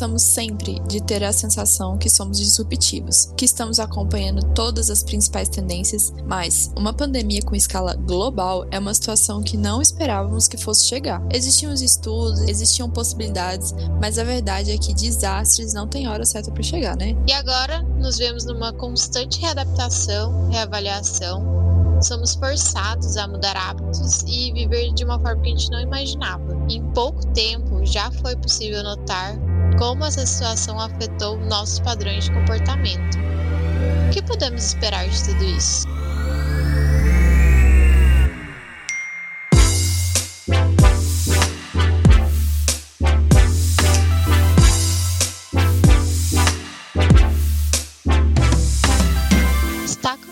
gostamos sempre de ter a sensação que somos disruptivos, que estamos acompanhando todas as principais tendências, mas uma pandemia com escala global é uma situação que não esperávamos que fosse chegar. Existiam os estudos, existiam possibilidades, mas a verdade é que desastres não têm hora certa para chegar, né? E agora nos vemos numa constante readaptação, reavaliação. Somos forçados a mudar hábitos e viver de uma forma que a gente não imaginava. Em pouco tempo já foi possível notar como essa situação afetou nossos padrões de comportamento. O que podemos esperar de tudo isso?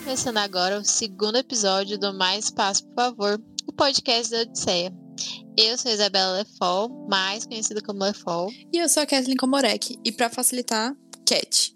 começando agora o segundo episódio do Mais Espaço, por favor, o podcast da Odisseia. Eu sou Isabela Lefol, mais conhecida como Lefol. E eu sou a Kathleen Komorek, e para facilitar, Cat.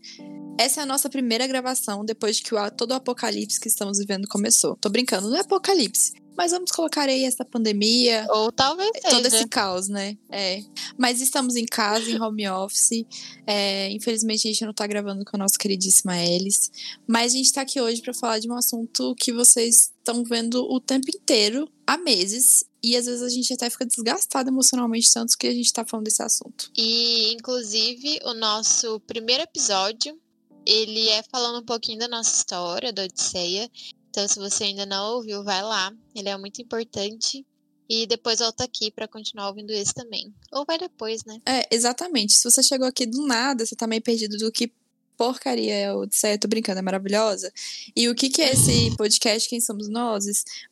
Essa é a nossa primeira gravação depois de que o, todo o apocalipse que estamos vivendo começou. Tô brincando, não é apocalipse, mas vamos colocar aí essa pandemia. Ou talvez seja. Todo esse caos, né? É. Mas estamos em casa, em home office. É, infelizmente a gente não tá gravando com a nossa queridíssima Alice. Mas a gente tá aqui hoje para falar de um assunto que vocês estão vendo o tempo inteiro, há meses. E às vezes a gente até fica desgastado emocionalmente, tanto que a gente tá falando desse assunto. E, inclusive, o nosso primeiro episódio, ele é falando um pouquinho da nossa história, da Odisseia. Então, se você ainda não ouviu, vai lá. Ele é muito importante. E depois volta aqui para continuar ouvindo esse também. Ou vai depois, né? É, exatamente. Se você chegou aqui do nada, você tá meio perdido do que porcaria é Odisseia, tô brincando, é maravilhosa. E o que que é esse podcast, Quem Somos Nós?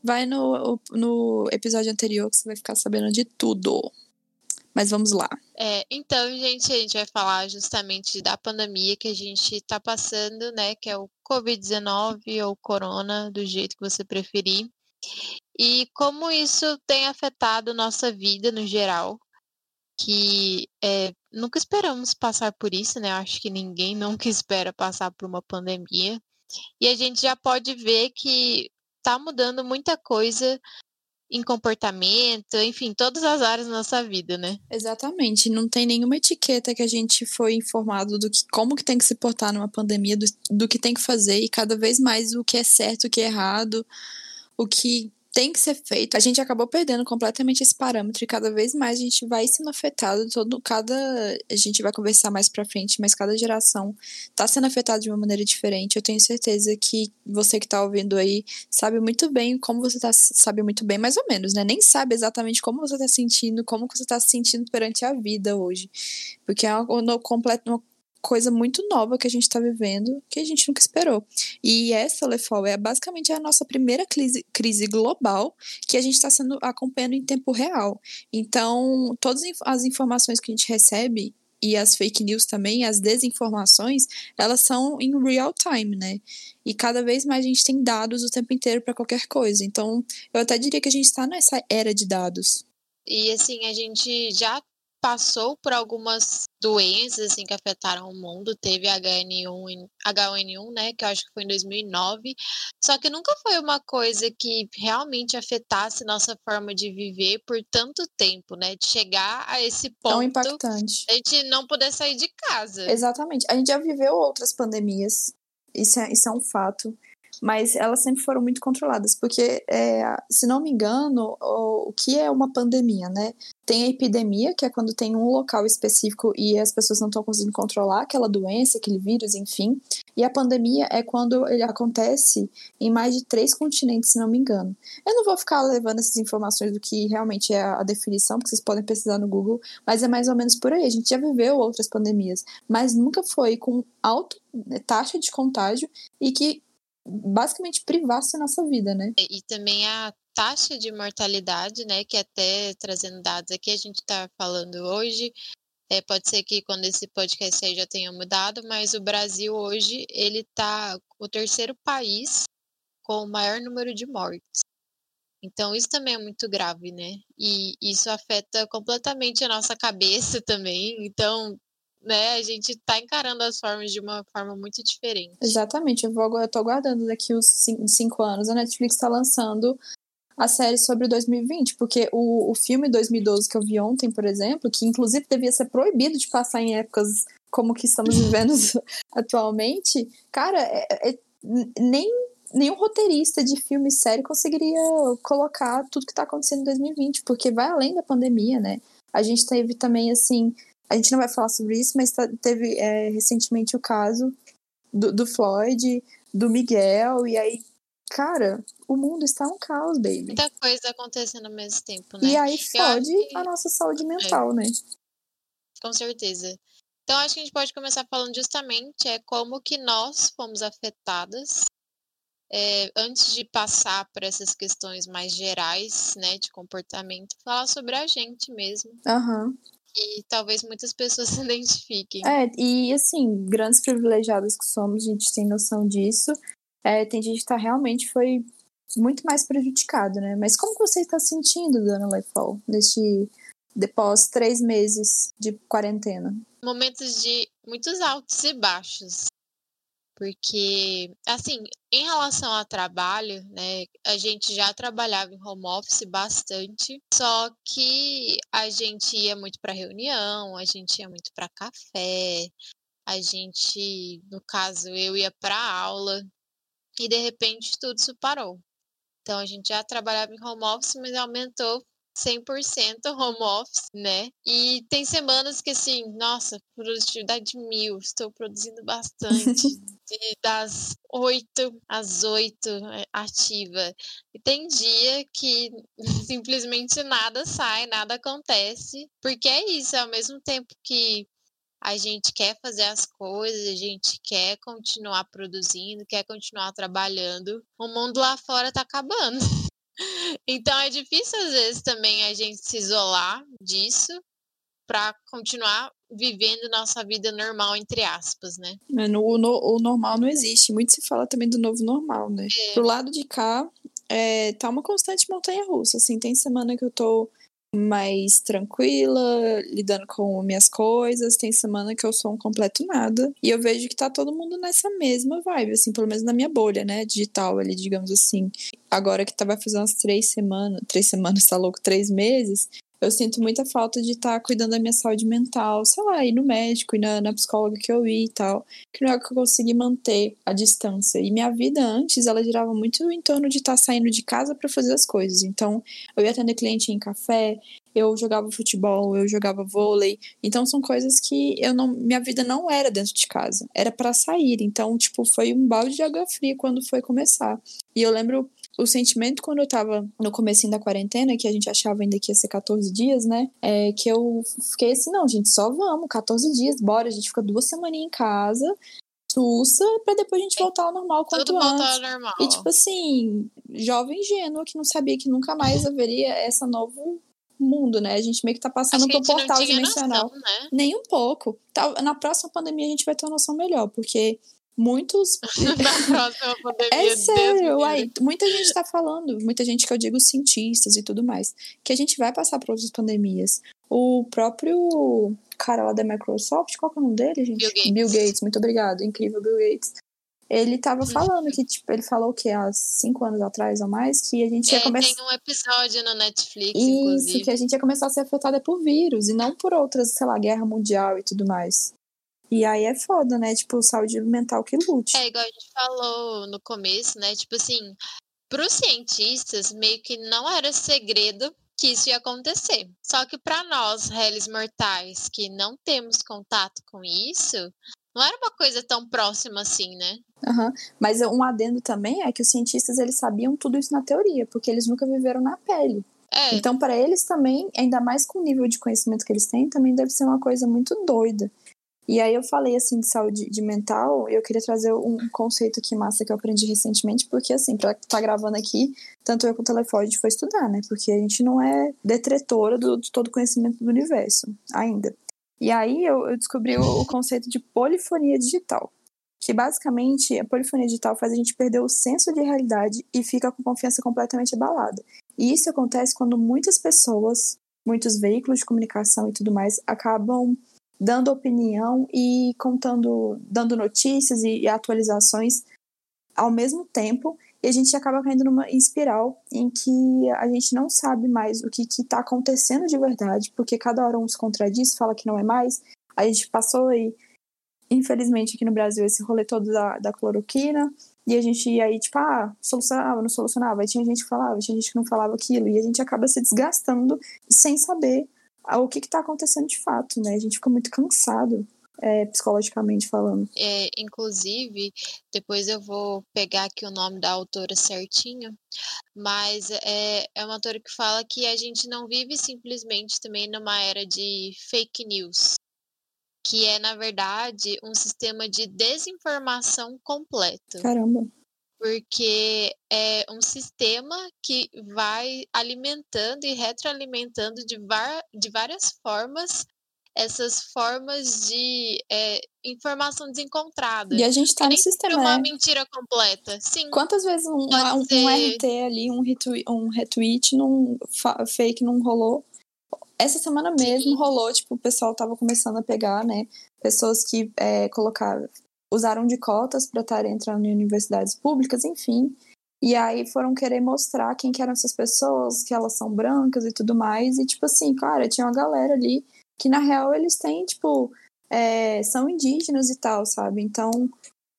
Vai no, no episódio anterior que você vai ficar sabendo de tudo. Mas vamos lá. É, então, gente, a gente vai falar justamente da pandemia que a gente está passando, né? Que é o Covid-19 ou Corona, do jeito que você preferir. E como isso tem afetado nossa vida no geral. Que é, nunca esperamos passar por isso, né? Acho que ninguém nunca espera passar por uma pandemia. E a gente já pode ver que está mudando muita coisa em comportamento, enfim, todas as áreas da nossa vida, né? Exatamente. Não tem nenhuma etiqueta que a gente foi informado do que como que tem que se portar numa pandemia, do, do que tem que fazer, e cada vez mais o que é certo, o que é errado, o que tem que ser feito. A gente acabou perdendo completamente esse parâmetro e cada vez mais a gente vai sendo afetado. Todo, cada, a gente vai conversar mais para frente, mas cada geração está sendo afetada de uma maneira diferente. Eu tenho certeza que você que está ouvindo aí sabe muito bem como você tá, sabe muito bem, mais ou menos, né? Nem sabe exatamente como você está sentindo, como você está se sentindo perante a vida hoje, porque é uma, completo, uma coisa muito nova que a gente está vivendo, que a gente nunca esperou. E essa, Lefol, é basicamente a nossa primeira crise, crise global que a gente está sendo acompanhando em tempo real. Então, todas as informações que a gente recebe e as fake news também, as desinformações, elas são em real time, né? E cada vez mais a gente tem dados o tempo inteiro para qualquer coisa. Então, eu até diria que a gente está nessa era de dados. E assim, a gente já passou por algumas doenças assim que afetaram o mundo, teve HN1, H1N1, né, que eu acho que foi em 2009. Só que nunca foi uma coisa que realmente afetasse nossa forma de viver por tanto tempo, né, de chegar a esse ponto. Tão impactante. A gente não poder sair de casa. Exatamente. A gente já viveu outras pandemias. Isso é, isso é um fato mas elas sempre foram muito controladas, porque, é, se não me engano, o, o, que é uma pandemia, né? Tem a epidemia, que é quando tem um local específico e as pessoas não estão conseguindo controlar aquela doença, aquele vírus, enfim. E a pandemia é quando ele acontece em mais de três continentes, se não me engano. Eu não vou ficar levando essas informações do que realmente é a definição, porque vocês podem pesquisar no Google, mas é mais ou menos por aí. A gente já viveu outras pandemias, mas nunca foi com alta né, taxa de contágio e que basicamente privasse nossa vida, né? E, e também a taxa de mortalidade, né, que até trazendo dados aqui a gente está falando hoje, é, pode ser que quando esse podcast aí já tenha mudado, mas o Brasil hoje ele está o terceiro país com o maior número de mortes. Então isso também é muito grave, né? E isso afeta completamente a nossa cabeça também. Então né, a gente está encarando as formas de uma forma muito diferente. Exatamente, eu, vou, eu tô aguardando daqui os cinco, anos. A Netflix está lançando a série sobre 2020, porque o, o filme 2012 que eu vi ontem, por exemplo, que inclusive devia ser proibido de passar em épocas como que estamos vivendo atualmente, cara, é, é, nem nenhum roteirista de filme e série conseguiria colocar tudo que está acontecendo em 2020, porque vai além da pandemia, né? A gente teve também, assim, a gente não vai falar sobre isso, mas tá, teve é, recentemente o caso do, do Floyd, do Miguel, e aí, cara, o mundo está um caos, baby. Muita coisa acontecendo ao mesmo tempo, né? E aí fode que... a nossa saúde mental, é. né? Com certeza. Então, acho que a gente pode começar falando justamente é como que nós fomos afetadas é, antes de passar por essas questões mais gerais, né, de comportamento, falar sobre a gente mesmo. Aham. Uhum. E talvez muitas pessoas se identifiquem. É, e assim, grandes privilegiados que somos, a gente tem noção disso. É, tem gente que tá, realmente foi muito mais prejudicado, né? Mas como você está sentindo, Dona Leifol, neste depois três meses de quarentena? Momentos de muitos altos e baixos. Porque, assim, em relação ao trabalho, né, a gente já trabalhava em home office bastante, só que a gente ia muito para reunião, a gente ia muito para café, a gente, no caso, eu ia para aula, e de repente tudo isso parou. Então a gente já trabalhava em home office, mas aumentou 100% home office, né? E tem semanas que assim, nossa, produtividade mil, estou produzindo bastante, das 8 às 8 é, ativa. E tem dia que simplesmente nada sai, nada acontece, porque é isso, ao mesmo tempo que a gente quer fazer as coisas, a gente quer continuar produzindo, quer continuar trabalhando, o mundo lá fora tá acabando. Então é difícil às vezes também a gente se isolar disso para continuar vivendo nossa vida normal, entre aspas, né? É, no, no, o normal não existe. Muito se fala também do novo normal, né? É. Pro lado de cá, é, tá uma constante montanha russa. Assim, tem semana que eu tô mais tranquila, lidando com minhas coisas. Tem semana que eu sou um completo nada. E eu vejo que tá todo mundo nessa mesma vibe, assim, pelo menos na minha bolha, né? Digital ali, digamos assim. Agora que tava fazendo umas três semanas, três semanas, tá louco, três meses, eu sinto muita falta de estar tá cuidando da minha saúde mental, sei lá, ir no médico, ir na, na psicóloga que eu ia e tal, que não é o que eu consegui manter a distância. E minha vida antes, ela girava muito em torno de estar tá saindo de casa para fazer as coisas. Então, eu ia atender cliente em café, eu jogava futebol, eu jogava vôlei. Então são coisas que eu não, minha vida não era dentro de casa, era para sair. Então, tipo, foi um balde de água fria quando foi começar. E eu lembro o sentimento quando eu tava no comecinho da quarentena, que a gente achava ainda que ia ser 14 dias, né? É que eu fiquei assim, não, gente, só vamos, 14 dias, bora, a gente fica duas semaninhas em casa, sussa, pra depois a gente voltar ao normal quanto Tudo antes. Voltar ao normal. E tipo assim, jovem ingênuo que não sabia que nunca mais haveria essa novo mundo, né? A gente meio que tá passando por portal dimensional. Noção, né? Nem um pouco. Na próxima pandemia a gente vai ter uma noção melhor, porque muitos. É sério, uai, muita gente tá falando, muita gente que eu digo cientistas e tudo mais, que a gente vai passar por outras pandemias. O próprio cara lá da Microsoft, qual que é o nome dele, gente? Bill Gates. Bill Gates, muito obrigado, incrível Bill Gates. Ele tava falando que, tipo, ele falou que há cinco anos atrás ou mais, que a gente ia é, começar. Tem um episódio no Netflix, Isso, inclusive. que a gente ia começar a ser afetada por vírus e não por outras, sei lá, guerra mundial e tudo mais. E aí é foda, né? Tipo, saúde mental que lute. É, igual a gente falou no começo, né? Tipo assim, pros cientistas, meio que não era segredo que isso ia acontecer. Só que para nós, réis mortais, que não temos contato com isso, não era uma coisa tão próxima assim, né? Uhum. Mas um adendo também é que os cientistas eles sabiam tudo isso na teoria, porque eles nunca viveram na pele. É. Então, para eles também, ainda mais com o nível de conhecimento que eles têm, também deve ser uma coisa muito doida. E aí eu falei assim de saúde de mental, eu queria trazer um conceito aqui massa que eu aprendi recentemente, porque assim, para estar tá gravando aqui, tanto eu quanto o telefone foi estudar, né? Porque a gente não é detretora do, de todo conhecimento do universo ainda. E aí eu, eu descobri o, o conceito de polifonia digital, que basicamente a polifonia digital faz a gente perder o senso de realidade e fica com confiança completamente abalada. E isso acontece quando muitas pessoas, muitos veículos de comunicação e tudo mais acabam dando opinião e contando, dando notícias e, e atualizações ao mesmo tempo e a gente acaba caindo numa espiral em que a gente não sabe mais o que está acontecendo de verdade, porque cada hora um se contradiz, fala que não é mais. A gente passou aí, infelizmente, aqui no Brasil, esse rolê todo da, da cloroquina, e a gente aí, tipo, ah, solucionava, não solucionava. Aí tinha gente que falava, tinha gente que não falava aquilo. E a gente acaba se desgastando sem saber o que está acontecendo de fato, né? A gente fica muito cansado é, psicologicamente falando. É, inclusive, depois eu vou pegar aqui o nome da autora certinho, mas é, é uma autora que fala que a gente não vive simplesmente também numa era de fake news, que é, na verdade, um sistema de desinformação completo. Caramba! Porque é um sistema que vai alimentando e retroalimentando de, de várias formas essas formas de é, informação desencontrada. E a gente tá no sistema. uma né? mentira completa. Sim. Quantas vezes um, um, ser... um RT ali, um retweet, um retweet num fake não rolou? Essa semana mesmo Sim. rolou, tipo, o pessoal tava começando a pegar, né? Pessoas que é, colocaram, usaram de cotas para estarem entrando em universidades públicas, enfim. E aí foram querer mostrar quem que eram essas pessoas, que elas são brancas e tudo mais. E, tipo assim, cara, tinha uma galera ali que na real eles têm, tipo, é, são indígenas e tal, sabe? Então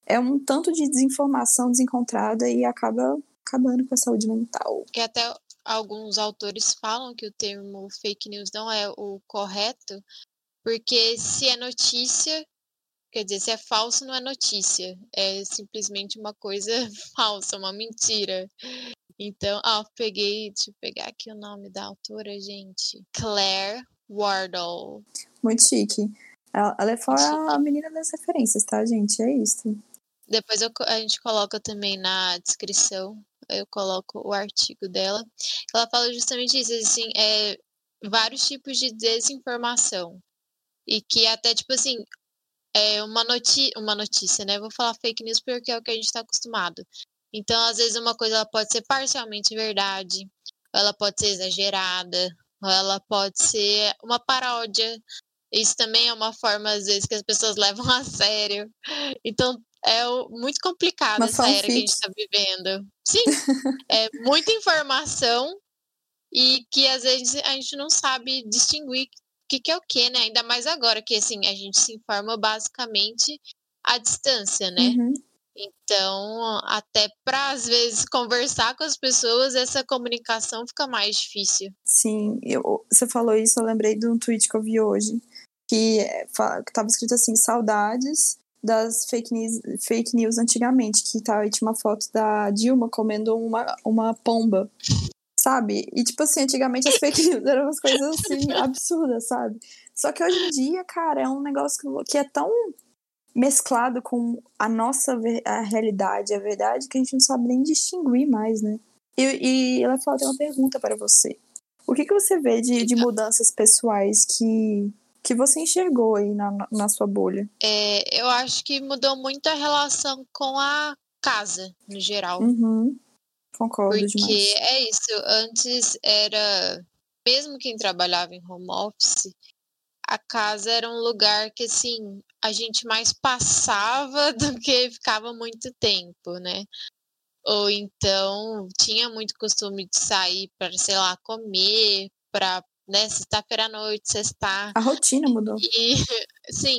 é um tanto de desinformação desencontrada e acaba acabando com a saúde mental. Que até alguns autores falam que o termo fake news não é o correto, porque se é notícia, quer dizer, se é falso, não é notícia, é simplesmente uma coisa falsa, uma mentira. Então, ah, peguei, deixa eu pegar aqui o nome da autora, gente. Claire Wardle. Muito chique. Ela, ela é fora a menina das referências, tá, gente? É isso. Depois eu, a gente coloca também na descrição, eu coloco o artigo dela. Ela fala justamente isso, assim, é, vários tipos de desinformação. E que até, tipo assim, é uma, noti uma notícia, né? Vou falar fake news porque é o que a gente está acostumado. Então, às vezes, uma coisa ela pode ser parcialmente verdade, ela pode ser exagerada, ela pode ser uma paródia. Isso também é uma forma, às vezes, que as pessoas levam a sério. Então, é muito complicado uma essa era que a gente está vivendo. Sim, é muita informação e que às vezes a gente não sabe distinguir que, que é o que, né? Ainda mais agora que assim a gente se informa basicamente à distância, né? Uhum. Então, até para às vezes conversar com as pessoas, essa comunicação fica mais difícil. Sim, eu, você falou isso, eu lembrei de um tweet que eu vi hoje, que estava escrito assim: saudades das fake news, fake news antigamente, que tava, tinha uma foto da Dilma comendo uma, uma pomba, sabe? E tipo assim, antigamente as fake news eram umas coisas assim absurdas, sabe? Só que hoje em dia, cara, é um negócio que é tão mesclado com a nossa a realidade, a verdade, que a gente não sabe nem distinguir mais, né? E, e ela falou, tem uma pergunta para você. O que, que você vê de, de mudanças pessoais que, que você enxergou aí na, na sua bolha? É, eu acho que mudou muito a relação com a casa, no geral. Uhum. Concordo Porque demais. é isso, antes era... Mesmo quem trabalhava em home office, a casa era um lugar que, assim, a gente mais passava do que ficava muito tempo, né? Ou então tinha muito costume de sair para, sei lá, comer, para, né, sexta-feira à noite, sextar. A rotina mudou. E, sim,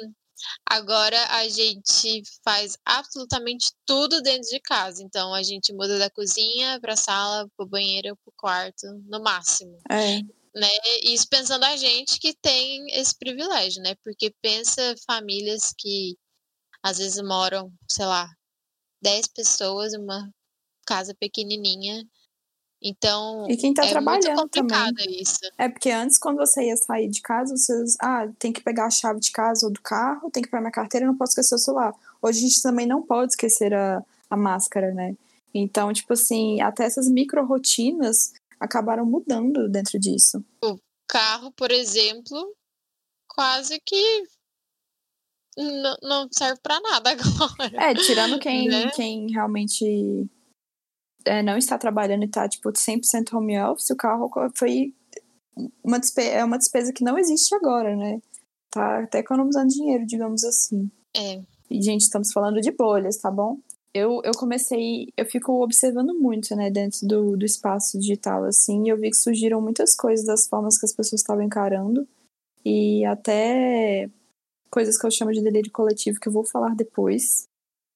agora a gente faz absolutamente tudo dentro de casa. Então a gente muda da cozinha para a sala, para o banheiro, para o quarto, no máximo. É né? Isso pensando a gente que tem esse privilégio, né? Porque pensa famílias que às vezes moram, sei lá, 10 pessoas em uma casa pequenininha. Então, e quem tá é trabalhando muito complicado também. isso. É porque antes, quando você ia sair de casa, você ah, tem que pegar a chave de casa ou do carro, tem que pegar minha carteira, não posso esquecer o celular. Hoje a gente também não pode esquecer a, a máscara, né? Então, tipo assim, até essas micro rotinas acabaram mudando dentro disso. O carro, por exemplo, quase que não serve para nada agora. É, tirando quem, né? quem realmente é, não está trabalhando e está tipo 100% home office, o carro foi uma despesa, é uma despesa que não existe agora, né? Tá até economizando dinheiro, digamos assim. É. E, gente, estamos falando de bolhas, tá bom? eu, eu comecei, eu fico observando muito, né, dentro do, do espaço digital, assim, e eu vi que surgiram muitas coisas das formas que as pessoas estavam encarando, e até coisas que eu chamo de delírio coletivo, que eu vou falar depois.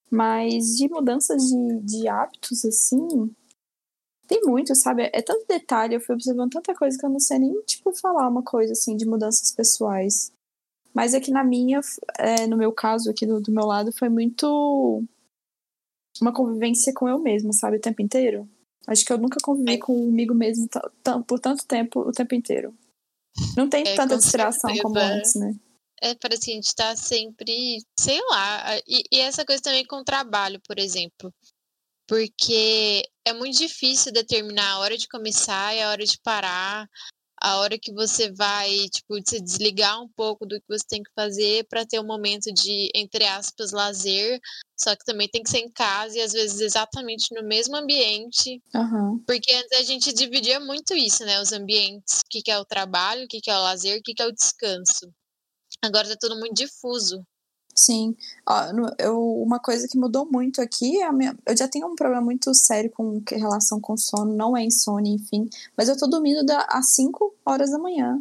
Mas de mudanças de, de hábitos, assim, tem muito, sabe? É tanto detalhe, eu fui observando tanta coisa que eu não sei nem, tipo, falar uma coisa, assim, de mudanças pessoais. Mas é que na minha, é, no meu caso, aqui do, do meu lado, foi muito uma convivência com eu mesma, sabe? O tempo inteiro. Acho que eu nunca convivi é. comigo mesmo por tanto tempo, o tempo inteiro. Não tem é, tanta distração como antes, né? É, parece que a gente tá sempre, sei lá. E, e essa coisa também com o trabalho, por exemplo. Porque é muito difícil determinar a hora de começar e a hora de parar, a hora que você vai, tipo, se desligar um pouco do que você tem que fazer para ter um momento de, entre aspas, lazer, só que também tem que ser em casa e às vezes exatamente no mesmo ambiente. Uhum. Porque antes a gente dividia muito isso, né? Os ambientes, o que, que é o trabalho, o que, que é o lazer, o que, que é o descanso. Agora tá tudo muito difuso. Sim. Ó, eu, uma coisa que mudou muito aqui, é minha, eu já tenho um problema muito sério com relação com sono, não é insônia, enfim. Mas eu tô dormindo da, às 5 horas da manhã.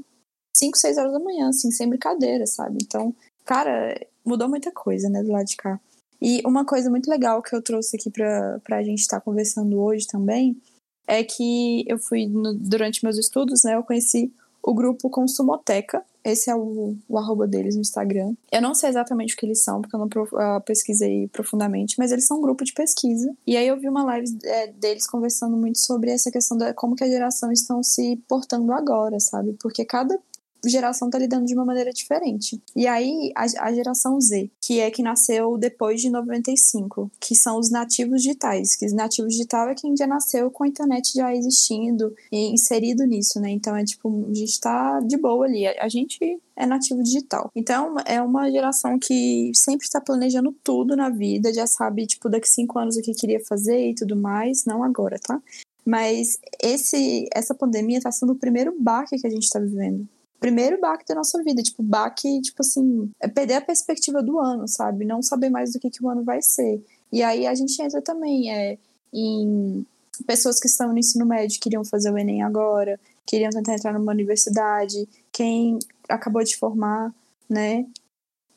5, 6 horas da manhã, assim, sem brincadeira, sabe? Então, cara, mudou muita coisa, né, do lado de cá. E uma coisa muito legal que eu trouxe aqui pra, pra gente estar tá conversando hoje também é que eu fui, no, durante meus estudos, né, eu conheci o grupo Consumoteca. Esse é o, o arroba deles no Instagram. Eu não sei exatamente o que eles são, porque eu não uh, pesquisei profundamente, mas eles são um grupo de pesquisa. E aí eu vi uma live é, deles conversando muito sobre essa questão da como que a geração estão se portando agora, sabe? Porque cada geração tá lidando de uma maneira diferente. E aí, a, a, geração Z, que é que nasceu depois de 95, que são os nativos digitais, que os nativos digital é quem já nasceu com a internet já existindo e inserido nisso, né? Então é tipo, a gente tá de boa ali. A, a gente é nativo digital. Então, é uma geração que sempre está planejando tudo na vida, já sabe, tipo, daqui cinco anos o que queria fazer e tudo mais, não agora, tá? Mas esse, essa pandemia está sendo o primeiro baque que a gente está vivendo primeiro baque da nossa vida, tipo, baque, tipo assim, é perder a perspectiva do ano, sabe? Não saber mais do que, que o ano vai ser. E aí a gente entra também é, em pessoas que estão no ensino médio, queriam fazer o Enem agora, queriam tentar entrar numa universidade, quem acabou de formar, né?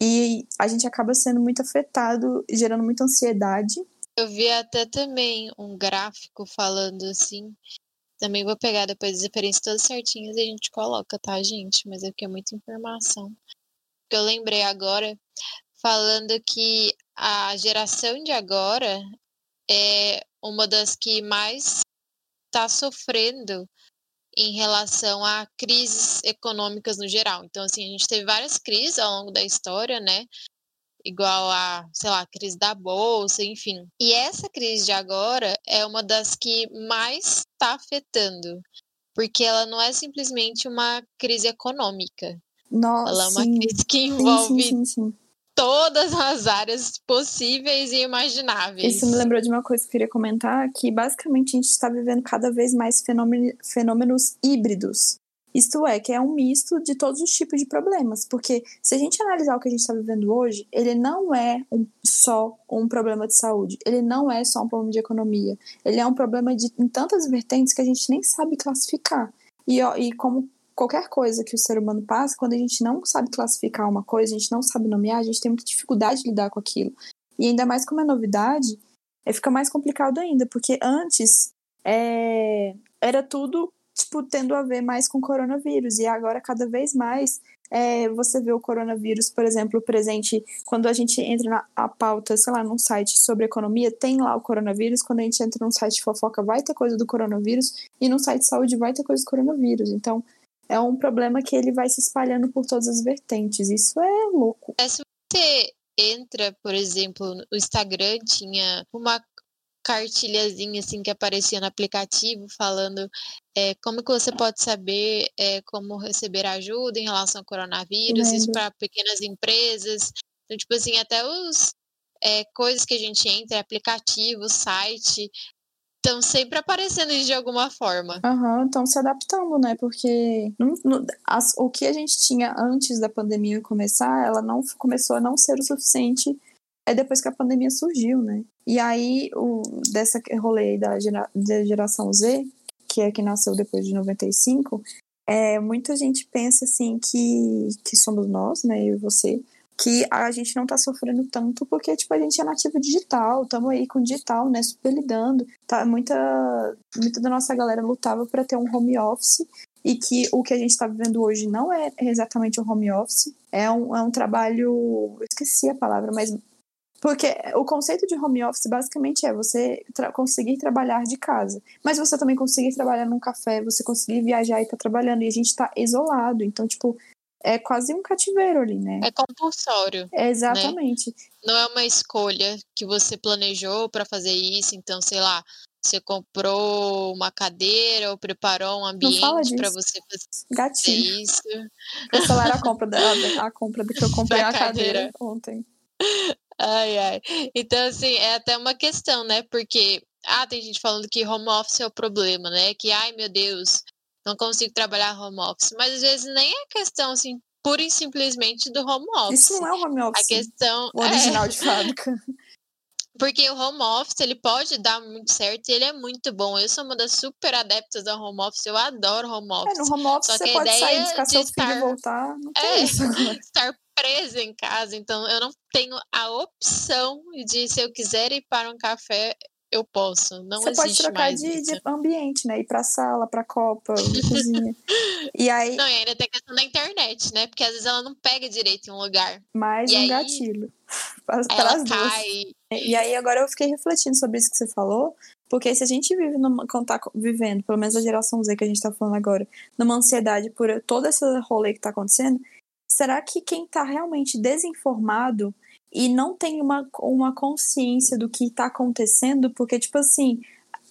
E a gente acaba sendo muito afetado, gerando muita ansiedade. Eu vi até também um gráfico falando assim também vou pegar depois as referências todas certinhas e a gente coloca, tá, gente? Mas é porque é muita informação. Que eu lembrei agora, falando que a geração de agora é uma das que mais está sofrendo em relação a crises econômicas no geral. Então, assim, a gente teve várias crises ao longo da história, né? Igual a, sei lá, a crise da bolsa, enfim. E essa crise de agora é uma das que mais está afetando, porque ela não é simplesmente uma crise econômica. Nossa, ela é uma sim. crise que envolve sim, sim, todas as áreas possíveis e imagináveis. Isso me lembrou de uma coisa que eu queria comentar, que basicamente a gente está vivendo cada vez mais fenômenos híbridos. Isto é, que é um misto de todos os tipos de problemas, porque se a gente analisar o que a gente está vivendo hoje, ele não é um, só um problema de saúde, ele não é só um problema de economia, ele é um problema de, em tantas vertentes que a gente nem sabe classificar. E, ó, e como qualquer coisa que o ser humano passa, quando a gente não sabe classificar uma coisa, a gente não sabe nomear, a gente tem muita dificuldade de lidar com aquilo. E ainda mais como é novidade, é, fica mais complicado ainda, porque antes é, era tudo tipo, tendo a ver mais com coronavírus. E agora, cada vez mais, é, você vê o coronavírus, por exemplo, presente quando a gente entra na a pauta, sei lá, num site sobre economia, tem lá o coronavírus. Quando a gente entra num site de fofoca, vai ter coisa do coronavírus. E num site de saúde, vai ter coisa do coronavírus. Então, é um problema que ele vai se espalhando por todas as vertentes. Isso é louco. É, se você entra, por exemplo, no Instagram, tinha uma cartilhazinha assim que aparecia no aplicativo falando é, como que você pode saber é, como receber ajuda em relação ao coronavírus, isso para pequenas empresas. Então, tipo assim, até os é, coisas que a gente entra, aplicativo, site, estão sempre aparecendo de alguma forma. Aham, uhum, estão se adaptando, né? Porque não, não, as, o que a gente tinha antes da pandemia começar, ela não começou a não ser o suficiente é depois que a pandemia surgiu, né? E aí, o, dessa rolê da, gera, da geração Z, que é que nasceu depois de 95, é, muita gente pensa assim que, que somos nós, né, eu e você, que a gente não tá sofrendo tanto porque, tipo, a gente é nativo digital, estamos aí com digital, né, super lidando. Tá, muita, muita da nossa galera lutava para ter um home office e que o que a gente está vivendo hoje não é exatamente um home office, é um, é um trabalho, eu esqueci a palavra, mas porque o conceito de home office basicamente é você tra conseguir trabalhar de casa. Mas você também conseguir trabalhar num café, você conseguir viajar e estar tá trabalhando. E a gente está isolado. Então, tipo, é quase um cativeiro ali, né? É compulsório. É exatamente. Né? Não é uma escolha que você planejou para fazer isso. Então, sei lá, você comprou uma cadeira ou preparou um ambiente para você fazer Gatinho. isso. Cancelaram a compra da a compra do que eu comprei a cadeira. cadeira ontem. Ai, ai. Então, assim, é até uma questão, né? Porque, ah, tem gente falando que home office é o problema, né? Que, ai, meu Deus, não consigo trabalhar home office. Mas às vezes nem é questão, assim, pura e simplesmente do home office. Isso não é o home office. A questão. O original é... de fábrica. Porque o home office, ele pode dar muito certo e ele é muito bom. Eu sou uma das super adeptas ao home office, eu adoro home office. É, no home office Só você pode sair, buscar seu estar... filho e voltar, não tem é, isso. estar presa em casa, então eu não tenho a opção de, se eu quiser ir para um café, eu posso. Não Você pode trocar de, de, ambiente, né? Ir pra sala, pra copa, cozinha. E aí. Não, e ainda tem a questão da internet, né? Porque às vezes ela não pega direito em um lugar. Mais e um aí, gatilho. Para, para as duas. Cai. E aí agora eu fiquei refletindo sobre isso que você falou. Porque se a gente vive numa, quando tá vivendo, pelo menos a geração Z que a gente tá falando agora, numa ansiedade por todo esse rolê que tá acontecendo, será que quem está realmente desinformado e não tem uma, uma consciência do que está acontecendo, porque, tipo assim,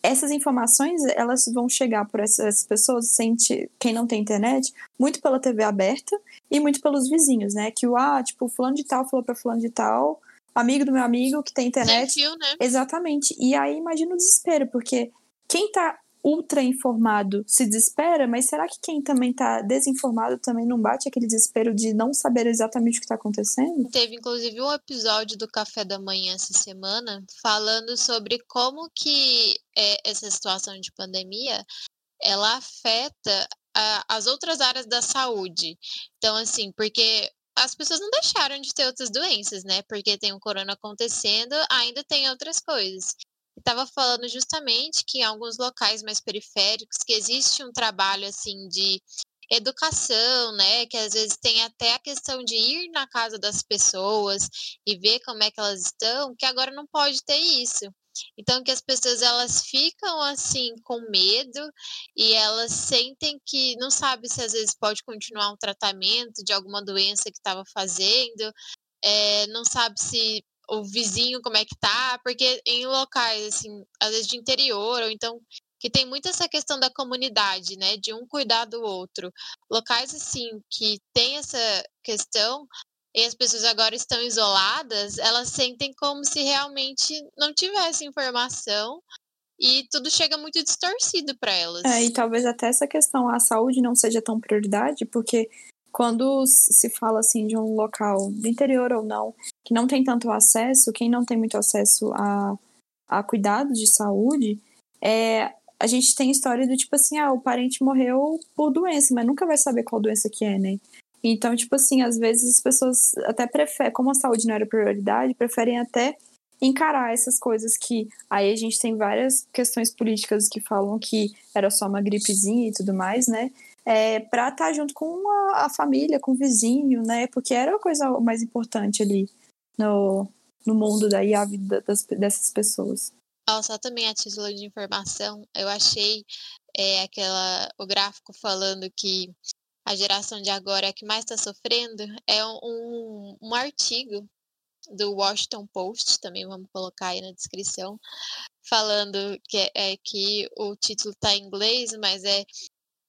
essas informações elas vão chegar por essas pessoas, sente, quem não tem internet, muito pela TV aberta e muito pelos vizinhos, né? Que o, ah, tipo, fulano de tal falou para fulano de tal, amigo do meu amigo que tem internet. Sentiu, né? Exatamente. E aí imagina o desespero, porque quem tá ultra informado se desespera, mas será que quem também está desinformado também não bate aquele desespero de não saber exatamente o que está acontecendo? Teve inclusive um episódio do Café da Manhã essa semana falando sobre como que é, essa situação de pandemia ela afeta a, as outras áreas da saúde. Então, assim, porque as pessoas não deixaram de ter outras doenças, né? Porque tem o corona acontecendo, ainda tem outras coisas estava falando justamente que em alguns locais mais periféricos que existe um trabalho assim de educação, né, que às vezes tem até a questão de ir na casa das pessoas e ver como é que elas estão, que agora não pode ter isso. Então que as pessoas elas ficam assim com medo e elas sentem que não sabe se às vezes pode continuar um tratamento de alguma doença que estava fazendo, é, não sabe se o vizinho como é que tá, porque em locais, assim, às vezes de interior, ou então que tem muito essa questão da comunidade, né, de um cuidar do outro. Locais, assim, que tem essa questão, e as pessoas agora estão isoladas, elas sentem como se realmente não tivesse informação e tudo chega muito distorcido para elas. É, e talvez até essa questão, a saúde não seja tão prioridade, porque quando se fala assim de um local do interior ou não, que não tem tanto acesso, quem não tem muito acesso a, a cuidados de saúde, é, a gente tem história do tipo assim, ah, o parente morreu por doença, mas nunca vai saber qual doença que é, né? Então, tipo assim, às vezes as pessoas até preferem, como a saúde não era prioridade, preferem até encarar essas coisas que aí a gente tem várias questões políticas que falam que era só uma gripezinha e tudo mais, né? é, para estar tá junto com a, a, família, com o vizinho, né? Porque era a coisa mais importante ali no, no mundo daí a vida das, dessas pessoas. Oh, só também a título de informação, eu achei é, aquela o gráfico falando que a geração de agora é a que mais está sofrendo é um, um artigo do Washington Post, também vamos colocar aí na descrição, falando que, é que o título está em inglês, mas é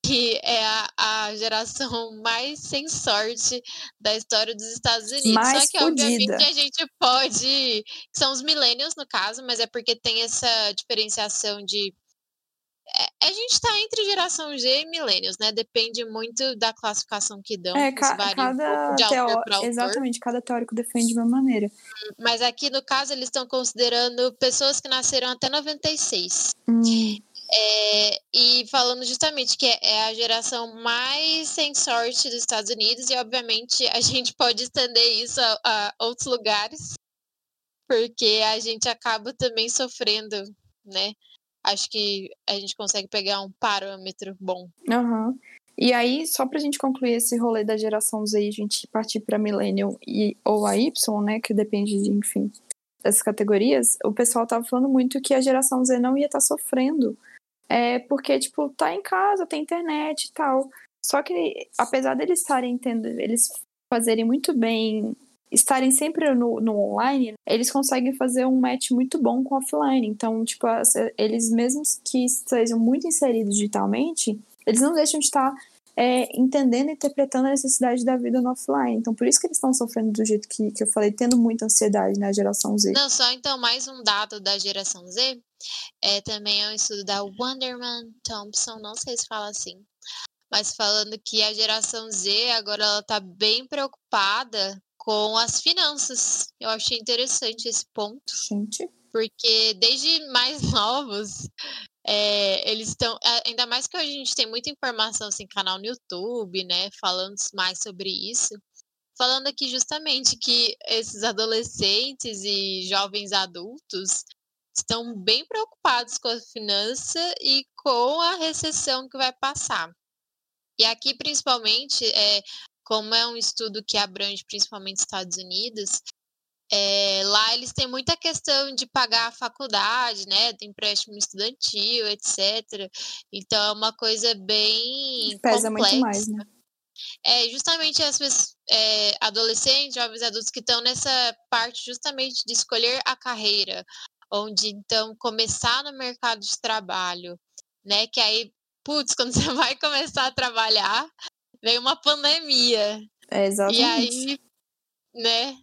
que é a, a, geração mais sem sorte da história dos Estados Unidos. Mais Só que, fodida. obviamente, a gente pode. São os millennials, no caso, mas é porque tem essa diferenciação de é, a gente está entre geração G e millennials, né? Depende muito da classificação que dão. É, ca cada um teó exatamente, cada teórico defende de uma maneira. Mas aqui no caso eles estão considerando pessoas que nasceram até 96. Hum. É, e falando justamente que é, a geração mais sem sorte dos Estados Unidos, e obviamente a gente pode estender isso a, a outros lugares, porque a gente acaba também sofrendo, né? Acho que a gente consegue pegar um parâmetro bom. Uhum. E aí, só pra gente concluir esse rolê da geração Z e a gente partir pra Millennium e, ou a Y, né? Que depende de, enfim, dessas categorias, o pessoal tava falando muito que a geração Z não ia estar tá sofrendo é porque, tipo, tá em casa, tem internet e tal. Só que, apesar deles estarem tendo, eles fazerem muito bem, estarem sempre no, no online, eles conseguem fazer um match muito bom com offline. Então, tipo, eles mesmos que estejam muito inseridos digitalmente, eles não deixam de estar é, entendendo e interpretando a necessidade da vida no offline. Então, por isso que eles estão sofrendo do jeito que, que eu falei, tendo muita ansiedade na geração Z. Não, só então mais um dado da geração Z. É, também é um estudo da Wonderman Thompson, não sei se fala assim, mas falando que a geração Z agora ela tá bem preocupada com as finanças. Eu achei interessante esse ponto. Gente. Porque desde mais novos, é, eles estão. Ainda mais que hoje a gente tem muita informação, assim, canal no YouTube, né? Falando mais sobre isso. Falando aqui justamente que esses adolescentes e jovens adultos estão bem preocupados com a finança e com a recessão que vai passar. E aqui, principalmente, é, como é um estudo que abrange principalmente Estados Unidos, é, lá eles têm muita questão de pagar a faculdade, né? Do empréstimo estudantil, etc. Então é uma coisa bem. Pesa complexa. muito mais, né? É justamente as pessoas, é, adolescentes, jovens adultos que estão nessa parte justamente de escolher a carreira, onde então começar no mercado de trabalho, né? Que aí, putz, quando você vai começar a trabalhar, vem uma pandemia. É, exatamente. E aí, né,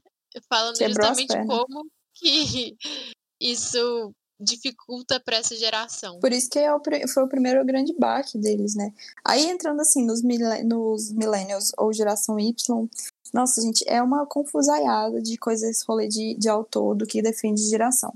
falando Quebrou justamente como que isso dificulta para essa geração. Por isso que é o, foi o primeiro grande baque deles, né? Aí entrando assim nos, nos millennials ou geração Y, nossa, gente, é uma confusaiada de coisas, rolê de, de autor do que defende geração.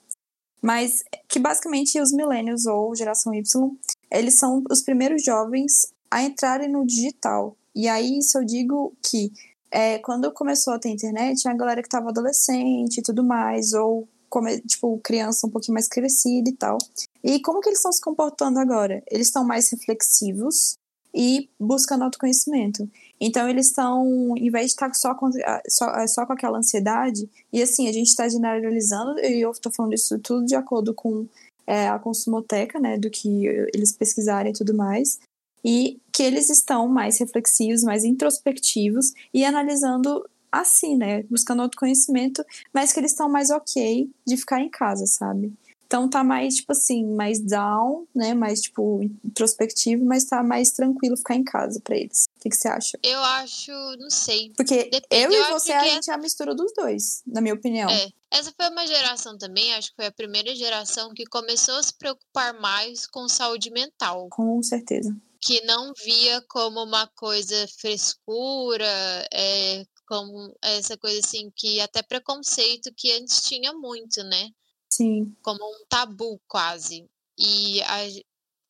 Mas que basicamente os millennials ou geração Y, eles são os primeiros jovens a entrarem no digital. E aí isso eu digo que é, quando começou a ter internet, a galera que estava adolescente e tudo mais, ou como, tipo, criança um pouquinho mais crescida e tal. E como que eles estão se comportando agora? Eles estão mais reflexivos e buscando autoconhecimento. Então eles estão, em vez de estar só com, só, só com aquela ansiedade, e assim, a gente está generalizando, e eu estou falando isso tudo de acordo com é, a consumoteca, né, do que eles pesquisarem e tudo mais, e que eles estão mais reflexivos, mais introspectivos e analisando assim, né, buscando autoconhecimento, mas que eles estão mais ok de ficar em casa, sabe? Então tá mais, tipo assim, mais down, né? Mais, tipo, introspectivo, mas tá mais tranquilo ficar em casa pra eles. O que, que você acha? Eu acho, não sei. Porque Depende. eu, eu e você, a gente é a mistura dos dois, na minha opinião. É. Essa foi uma geração também, acho que foi a primeira geração que começou a se preocupar mais com saúde mental. Com certeza. Que não via como uma coisa frescura, é, como essa coisa assim, que até preconceito que antes tinha muito, né? Sim. Como um tabu quase. E a,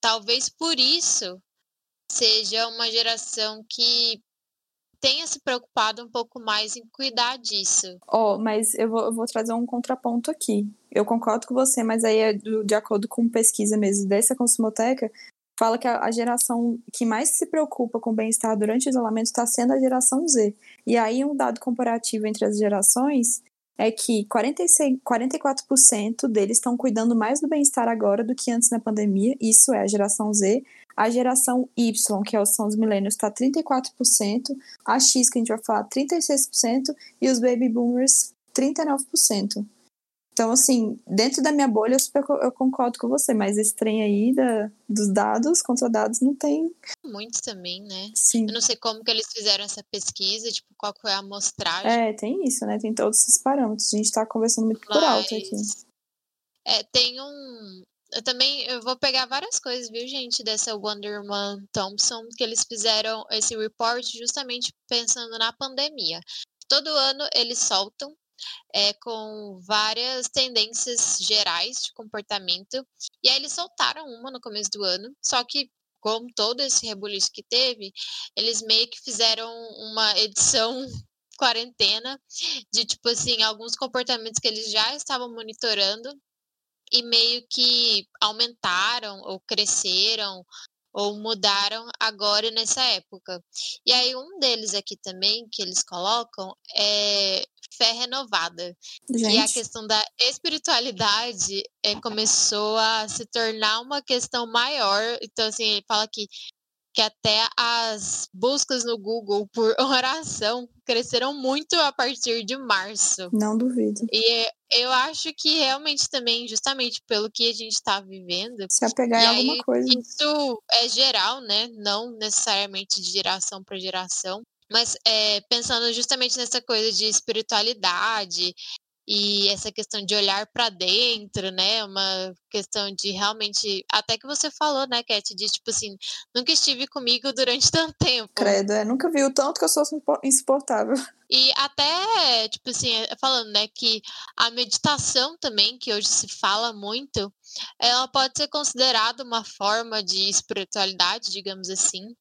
talvez por isso seja uma geração que tenha se preocupado um pouco mais em cuidar disso. Oh, mas eu vou, eu vou trazer um contraponto aqui. Eu concordo com você, mas aí é do, de acordo com pesquisa mesmo dessa consumoteca, fala que a, geração que mais se preocupa com o bem-estar durante o isolamento está sendo a geração Z. E aí um dado comparativo entre as gerações é que 46, 44% deles estão cuidando mais do bem-estar agora do que antes na pandemia, isso é a geração Z. A geração Y, que é são os milênios, está 34%, a X, que a gente vai falar, 36%, e os baby boomers, 39%. Então, assim, dentro da minha bolha, eu, super, eu concordo com você, mas esse trem aí da, dos dados contra dados não tem. Muitos também, né? Sim. Eu não sei como que eles fizeram essa pesquisa, tipo, qual foi a amostragem. É, tem isso, né? Tem todos esses parâmetros. A gente tá conversando muito mas... por alto aqui. É, tem um, eu também eu vou pegar várias coisas, viu, gente, dessa Wonderman Thompson, que eles fizeram esse report justamente pensando na pandemia. Todo ano eles soltam é, com várias tendências gerais de comportamento. E aí eles soltaram uma no começo do ano, só que com todo esse rebuliço que teve, eles meio que fizeram uma edição quarentena de tipo assim, alguns comportamentos que eles já estavam monitorando e meio que aumentaram ou cresceram ou mudaram agora nessa época. E aí um deles aqui também que eles colocam é fé renovada. Gente. E a questão da espiritualidade é, começou a se tornar uma questão maior. Então, assim, ele fala que que até as buscas no Google por oração cresceram muito a partir de março. Não duvido. E eu acho que realmente também, justamente pelo que a gente está vivendo. Se apegar em alguma coisa. Isso é geral, né? Não necessariamente de geração para geração. Mas é, pensando justamente nessa coisa de espiritualidade e essa questão de olhar para dentro, né? Uma questão de realmente, até que você falou, né, Cat, de tipo assim, nunca estive comigo durante tanto tempo. Credo, é, nunca vi o tanto que eu sou insuportável. E até, tipo assim, é, falando, né, que a meditação também, que hoje se fala muito, ela pode ser considerada uma forma de espiritualidade, digamos assim.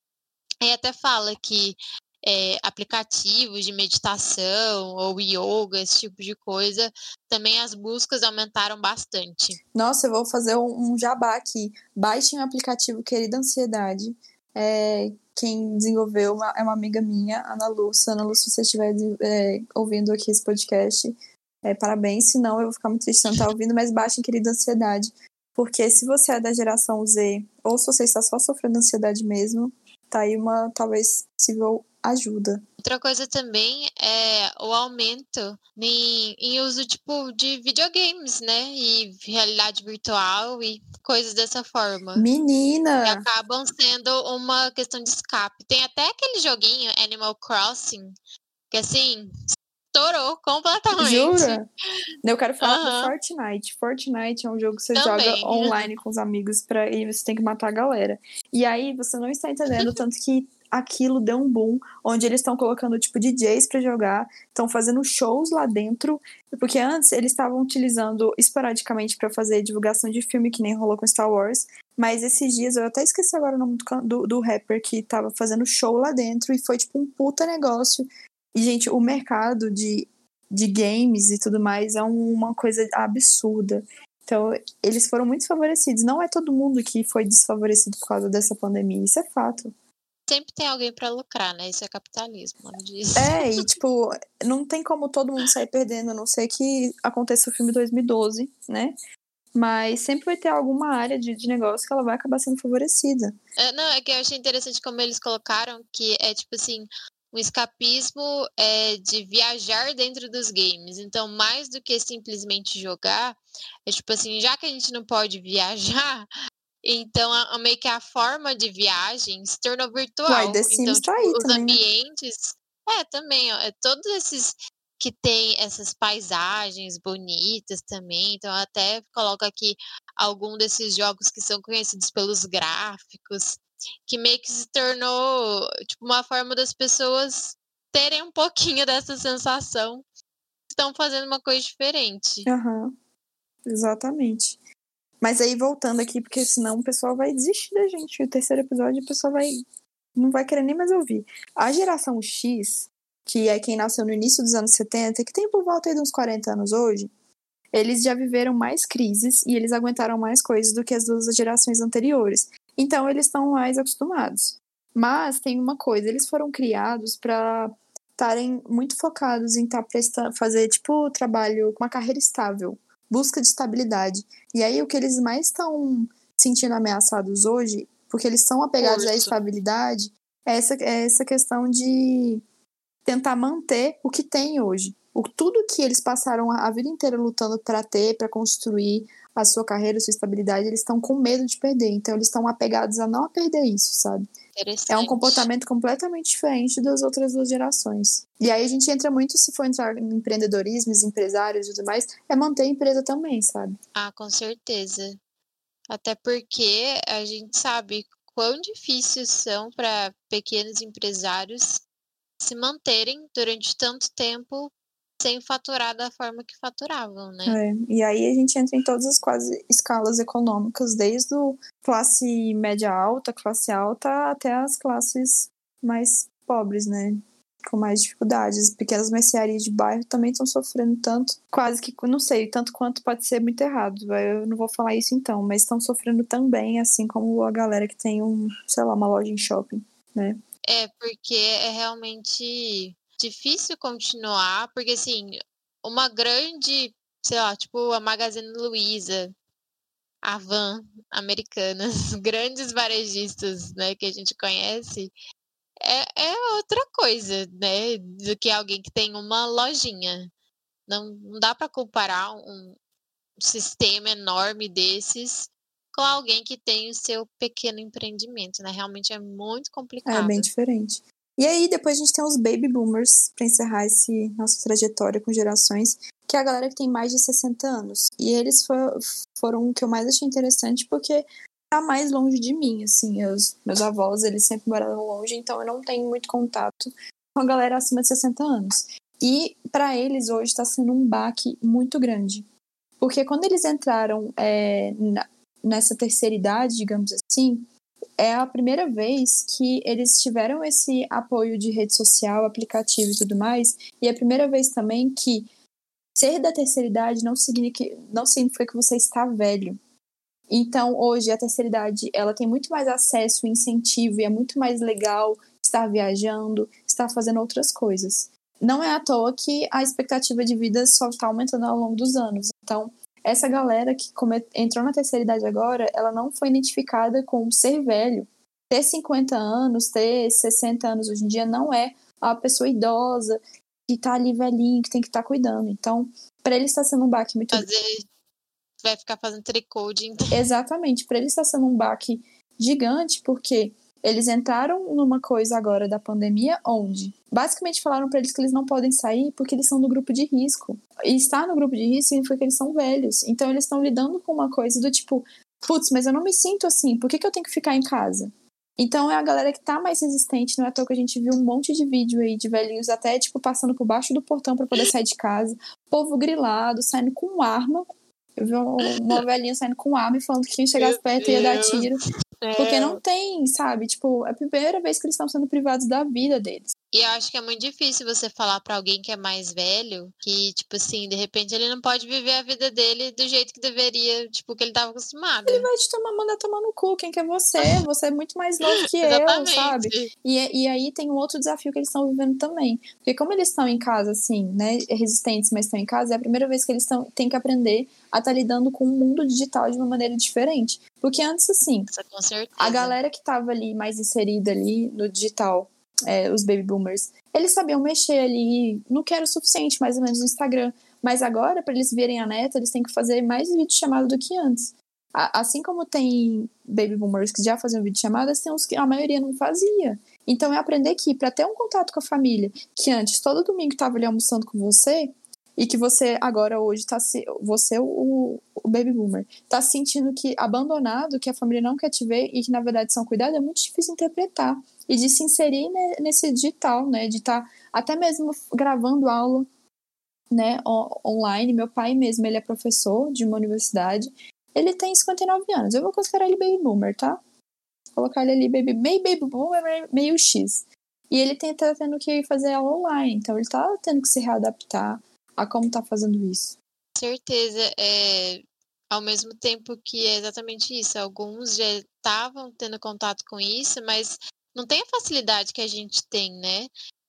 E até fala que é, aplicativos de meditação ou yoga, esse tipo de coisa, também as buscas aumentaram bastante. Nossa, eu vou fazer um, jabá aqui. Baixem o aplicativo Querida Ansiedade. É, quem desenvolveu uma, é uma amiga minha, Ana Lúcia. Ana Lúcia, se você estiver é, ouvindo aqui esse podcast, é, parabéns. Se não, eu vou ficar muito triste não estar ouvindo, mas baixem Querida Ansiedade. Porque se você é da geração Z, ou se você está só sofrendo ansiedade mesmo, tá aí uma talvez possível ajuda. Outra coisa também é o aumento em, em, uso tipo de videogames, né? E realidade virtual e coisas dessa forma. Menina! Que acabam sendo uma questão de escape. Tem até aquele joguinho Animal Crossing que assim estourou completamente. Jura? Eu quero falar uhum. do Fortnite. Fortnite é um jogo que você Também. joga online com os amigos pra, e você tem que matar a galera. E aí você não está entendendo tanto que aquilo deu um boom, onde eles estão colocando tipo DJs para jogar, estão fazendo shows lá dentro, porque antes eles estavam utilizando esporadicamente para fazer divulgação de filme que nem rolou com Star Wars, mas esses dias eu até esqueci agora o nome do, do, do rapper que tava fazendo show lá dentro e foi tipo um puta negócio. E gente, o mercado de de games e tudo mais é uma coisa absurda. Então, eles foram muito favorecidos. Não é todo mundo que foi desfavorecido por causa dessa pandemia, isso é fato sempre tem alguém para lucrar, né? Isso é capitalismo, não diz. É, e tipo, não tem como todo mundo sair perdendo, a não ser que aconteça o filme 2012, né? Mas sempre vai ter alguma área de, de negócio que ela vai acabar sendo favorecida. É, não, é que eu achei interessante como eles colocaram que é tipo assim, um escapismo é de viajar dentro dos games. Então, mais do que simplesmente jogar, é tipo assim, já que a gente não pode viajar, então, a, a, meio que a forma de viagem se tornou virtual. Uai, The Sims então, tá tipo, aí os também, né? ambientes. Né? É, também, ó, é, todos esses que tem essas paisagens bonitas também. Então, até coloco aqui algum desses jogos que são conhecidos pelos gráficos, que meio que se tornou tipo uma forma das pessoas terem um pouquinho dessa sensação. Estão fazendo uma coisa diferente. Uhum. Exatamente. Mas aí voltando aqui, porque senão o pessoal vai desistir da gente. O terceiro episódio, o pessoal vai. não vai querer nem mais ouvir. A geração X, que é quem nasceu no início dos anos 70, que tem por volta aí de uns 40 anos hoje, eles já viveram mais crises e eles aguentaram mais coisas do que as duas gerações anteriores. Então eles estão mais acostumados. Mas tem uma coisa, eles foram criados para estarem muito focados em estar tá prestando, fazer tipo trabalho com uma carreira estável busca de estabilidade. E aí o que eles mais estão sentindo ameaçados hoje, porque eles são apegados à estabilidade, é essa, é essa questão de tentar manter o que tem hoje. O, tudo que eles passaram a, a vida inteira lutando para ter, para construir a sua carreira, a sua estabilidade, eles estão com medo de perder. Então eles estão apegados a não perder isso, sabe? É um comportamento completamente diferente das outras duas gerações. E aí a gente entra muito, se for entrar em empreendedorismo, empresários e tudo mais, é manter a empresa também, sabe? Ah, com certeza. Até porque a gente sabe quão difíceis são para pequenos empresários se manterem durante tanto tempo sem faturar da forma que faturavam, né? É, e aí a gente entra em todas as quase escalas econômicas, desde o classe média alta, classe alta, até as classes mais pobres, né? Com mais dificuldades. Pequenas mercearias de bairro também estão sofrendo tanto, quase que, não sei, tanto quanto pode ser muito errado. Eu não vou falar isso então, mas estão sofrendo também, assim como a galera que tem um, sei lá, uma loja em shopping, né? É, porque é realmente difícil continuar, porque assim, uma grande, sei lá, tipo a Magazine Luiza, a Van, Americanas, grandes varejistas, né, que a gente conhece, é, é outra coisa, né, do que alguém que tem uma lojinha. Não, não dá para comparar um sistema enorme desses com alguém que tem o seu pequeno empreendimento, né? Realmente é muito complicado. É bem diferente. E aí, depois a gente tem os baby boomers, para encerrar esse nossa trajetória com gerações, que é a galera que tem mais de 60 anos. E eles for, foram o que eu mais achei interessante, porque tá mais longe de mim, assim, os meus avós, eles sempre moraram longe, então eu não tenho muito contato com a galera acima de 60 anos. E para eles hoje está sendo um baque muito grande. Porque quando eles entraram é, na, nessa terceira idade, digamos assim, é a primeira vez que eles tiveram esse apoio de rede social, aplicativo e tudo mais, e é a primeira vez também que ser da terceira idade não significa, não significa que você está velho. Então, hoje, a terceira idade, ela tem muito mais acesso, incentivo, e é muito mais legal estar viajando, estar fazendo outras coisas. Não é à toa que a expectativa de vida só está aumentando ao longo dos anos. Então, essa galera que entrou na terceira idade agora, ela não foi identificada com ser velho. Ter 50 anos, ter 60 anos hoje em dia não é a pessoa idosa que tá ali velhinho, que tem que estar tá cuidando. Então, para ele está sendo um baque muito Fazer... Vai ficar fazendo tricô de... Exatamente. Para ele está sendo um baque gigante, porque eles entraram numa coisa agora da pandemia onde basicamente falaram para eles que eles não podem sair porque eles são do grupo de risco. E estar no grupo de risco significa que eles são velhos. Então eles estão lidando com uma coisa do tipo, putz, mas eu não me sinto assim, por que, que eu tenho que ficar em casa? Então é a galera que tá mais resistente, não é à toa que a gente viu um monte de vídeo aí de velhinhos até, tipo, passando por baixo do portão para poder sair de casa, povo grilado, saindo com arma. Eu vi uma velhinha saindo com arma e falando que quem chegasse perto ia dar tiro. É. Porque não tem, sabe? Tipo, é a primeira vez que eles estão sendo privados da vida deles. E eu acho que é muito difícil você falar para alguém que é mais velho que, tipo assim, de repente ele não pode viver a vida dele do jeito que deveria, tipo, que ele tava acostumado. Ele vai te tomar, mandar tomar no cu. Quem que é você? Você é muito mais novo que eu, sabe? E, e aí tem um outro desafio que eles estão vivendo também. Porque como eles estão em casa, assim, né, resistentes, mas estão em casa, é a primeira vez que eles tão, têm que aprender a estar tá lidando com o mundo digital de uma maneira diferente. Porque antes, assim, a galera que tava ali mais inserida ali no digital é, os baby boomers, eles sabiam mexer ali, não quero o suficiente, mais ou menos, no Instagram. Mas agora, para eles verem a neta, eles têm que fazer mais vídeo chamado do que antes. assim como tem baby boomers que já faziam vídeo chamadas, tem uns que a maioria não fazia. Então é aprender que para ter um contato com a família, que antes todo domingo estava ali almoçando com você, e que você agora hoje está se você o, o baby boomer está se sentindo que abandonado, que a família não quer te ver e que na verdade são cuidados, é muito difícil interpretar e de se inserir nesse digital, né? De estar tá até mesmo gravando aula, né? Online. Meu pai mesmo, ele é professor de uma universidade. Ele tem 59 anos. Eu vou considerar ele baby boomer, tá? Vou colocar ele ali baby, meio baby boomer, meio X. E ele tem, tá tendo que fazer aula online, então ele tá tendo que se readaptar a como tá fazendo isso. Certeza. É, ao mesmo tempo que é exatamente isso. Alguns já estavam tendo contato com isso, mas não tem a facilidade que a gente tem, né?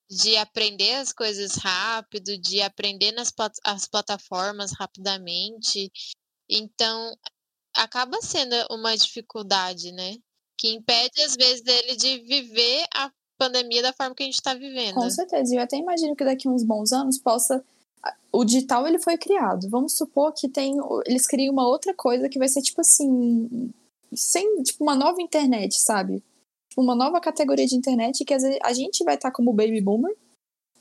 De aprender as coisas rápido, de aprender nas as plataformas rapidamente. Então, acaba sendo uma dificuldade, né? Que impede, às vezes, dele de viver a pandemia da forma que a gente está vivendo. Com certeza. Eu até imagino que daqui a uns bons anos possa. O digital ele foi criado. Vamos supor que tem. Eles criem uma outra coisa que vai ser tipo assim. Sem, tipo, uma nova internet, sabe? uma nova categoria de internet que a gente vai estar tá como baby boomer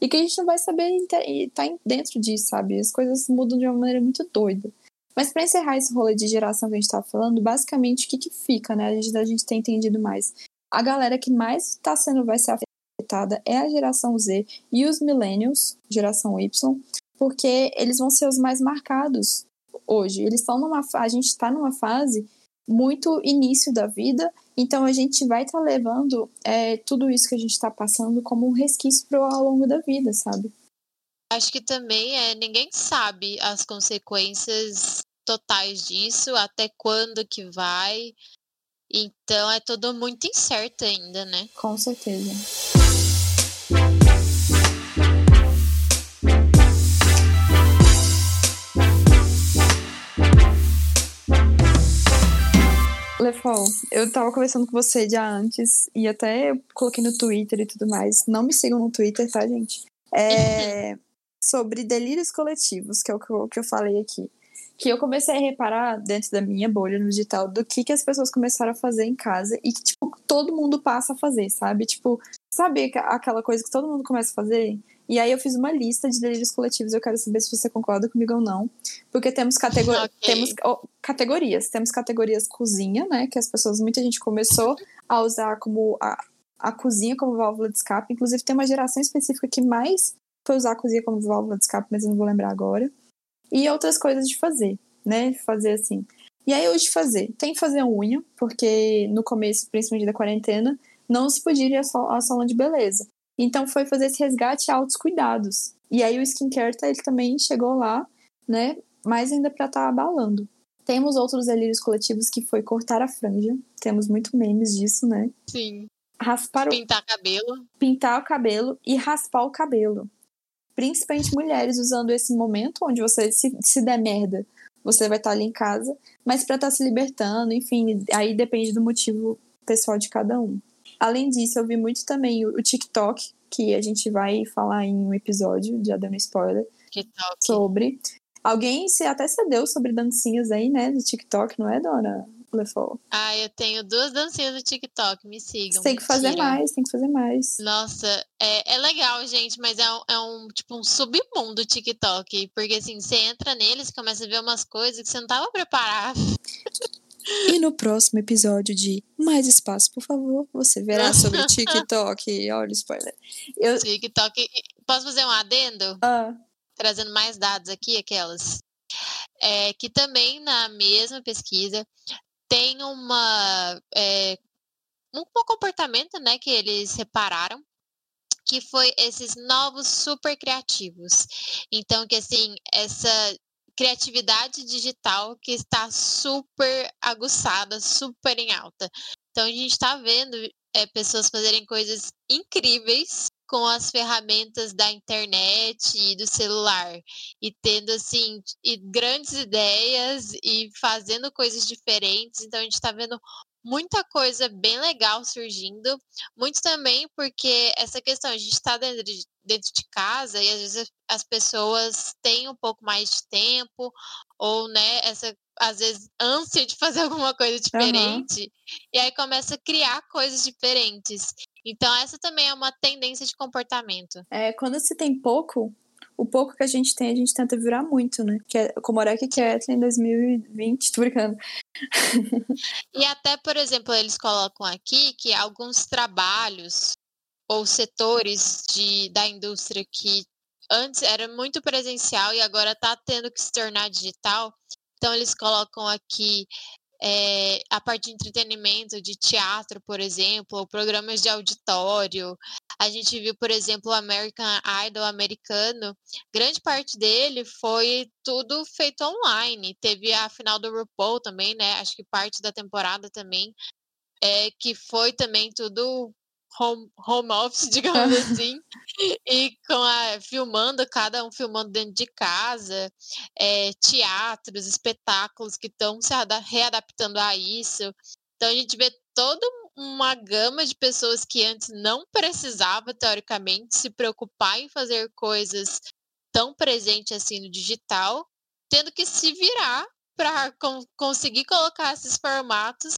e que a gente não vai saber estar tá dentro disso, sabe? As coisas mudam de uma maneira muito doida. Mas para encerrar esse rolê de geração que a gente estava falando, basicamente o que, que fica, né? A gente, a gente tem entendido mais. A galera que mais está sendo, vai ser afetada é a geração Z e os millennials, geração Y, porque eles vão ser os mais marcados hoje. Eles estão numa a gente está numa fase muito início da vida, então a gente vai estar tá levando é, tudo isso que a gente está passando como um resquício pro, ao longo da vida, sabe? Acho que também é ninguém sabe as consequências totais disso, até quando que vai. Então é tudo muito incerto ainda, né? Com certeza. Lefol, eu tava conversando com você já antes e até coloquei no Twitter e tudo mais. Não me sigam no Twitter, tá, gente? É sobre delírios coletivos, que é o que eu, que eu falei aqui que eu comecei a reparar dentro da minha bolha no digital do que, que as pessoas começaram a fazer em casa e que, tipo, todo mundo passa a fazer, sabe? Tipo, sabe aquela coisa que todo mundo começa a fazer? E aí eu fiz uma lista de delírios coletivos, eu quero saber se você concorda comigo ou não. Porque temos, categor okay. temos oh, categorias. Temos categorias cozinha, né? Que as pessoas, muita gente começou a usar como a, a cozinha como válvula de escape. Inclusive, tem uma geração específica que mais foi usar a cozinha como válvula de escape, mas eu não vou lembrar agora e outras coisas de fazer, né? Fazer assim. E aí, hoje, fazer. Tem que fazer unha, porque no começo, principalmente da quarentena, não se podia ir ao salão de beleza. Então, foi fazer esse resgate a altos cuidados. E aí, o skincare, tá, ele também chegou lá, né? Mais ainda para estar tá abalando. Temos outros delírios coletivos que foi cortar a franja. Temos muito memes disso, né? Sim. Raspar o... Pintar cabelo. Pintar o cabelo e raspar o cabelo principalmente mulheres usando esse momento onde você se, se der merda, você vai estar ali em casa, mas para estar tá se libertando, enfim, aí depende do motivo pessoal de cada um. Além disso, eu vi muito também o, o TikTok, que a gente vai falar em um episódio, já dando spoiler, TikTok. sobre. Alguém se até cedeu sobre dancinhas aí, né, do TikTok, não é, dona? Lefou. Ah, eu tenho duas dancinhas no TikTok, me sigam. Tem que fazer mais, tem que fazer mais. Nossa, é, é legal, gente, mas é um, é um tipo um submundo TikTok. Porque assim, você entra neles e começa a ver umas coisas que você não tava preparado. E no próximo episódio de Mais Espaço, por favor, você verá sobre TikTok. Olha o spoiler. Eu... TikTok. Posso fazer um adendo? Ah. Trazendo mais dados aqui, aquelas. É, que também na mesma pesquisa tem uma é, um comportamento né, que eles repararam que foi esses novos super criativos. Então, que assim, essa criatividade digital que está super aguçada, super em alta. Então, a gente está vendo é, pessoas fazerem coisas incríveis com as ferramentas da internet e do celular e tendo assim e grandes ideias e fazendo coisas diferentes. Então a gente está vendo muita coisa bem legal surgindo, muito também porque essa questão a gente está dentro de, dentro de casa e às vezes as pessoas têm um pouco mais de tempo ou né essa às vezes ânsia de fazer alguma coisa diferente uhum. e aí começa a criar coisas diferentes então, essa também é uma tendência de comportamento. É, quando se tem pouco, o pouco que a gente tem, a gente tenta virar muito, né? Que é, como Orek que é em 2020, tô brincando. e até, por exemplo, eles colocam aqui que alguns trabalhos ou setores de, da indústria que antes era muito presencial e agora está tendo que se tornar digital. Então, eles colocam aqui é, a parte de entretenimento, de teatro, por exemplo, ou programas de auditório. A gente viu, por exemplo, o American Idol americano, grande parte dele foi tudo feito online. Teve a final do RuPaul também, né? Acho que parte da temporada também, é, que foi também tudo home, home office, digamos assim, e com a, filmando, cada um filmando dentro de casa, é, teatros, espetáculos que estão se readaptando a isso. Então a gente vê toda uma gama de pessoas que antes não precisava, teoricamente, se preocupar em fazer coisas tão presentes assim no digital, tendo que se virar para conseguir colocar esses formatos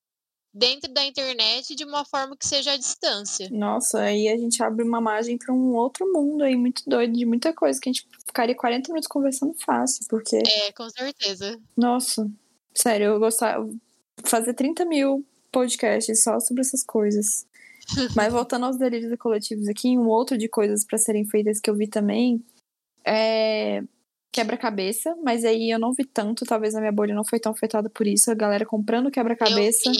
dentro da internet de uma forma que seja à distância. Nossa, aí a gente abre uma margem para um outro mundo aí muito doido, de muita coisa que a gente ficaria 40 minutos conversando fácil, porque. É, com certeza. Nossa, sério, eu gostava. Fazer 30 mil podcasts só sobre essas coisas. Mas voltando aos delírios coletivos aqui, um outro de coisas para serem feitas que eu vi também é quebra-cabeça, mas aí eu não vi tanto, talvez a minha bolha não foi tão afetada por isso, a galera comprando quebra-cabeça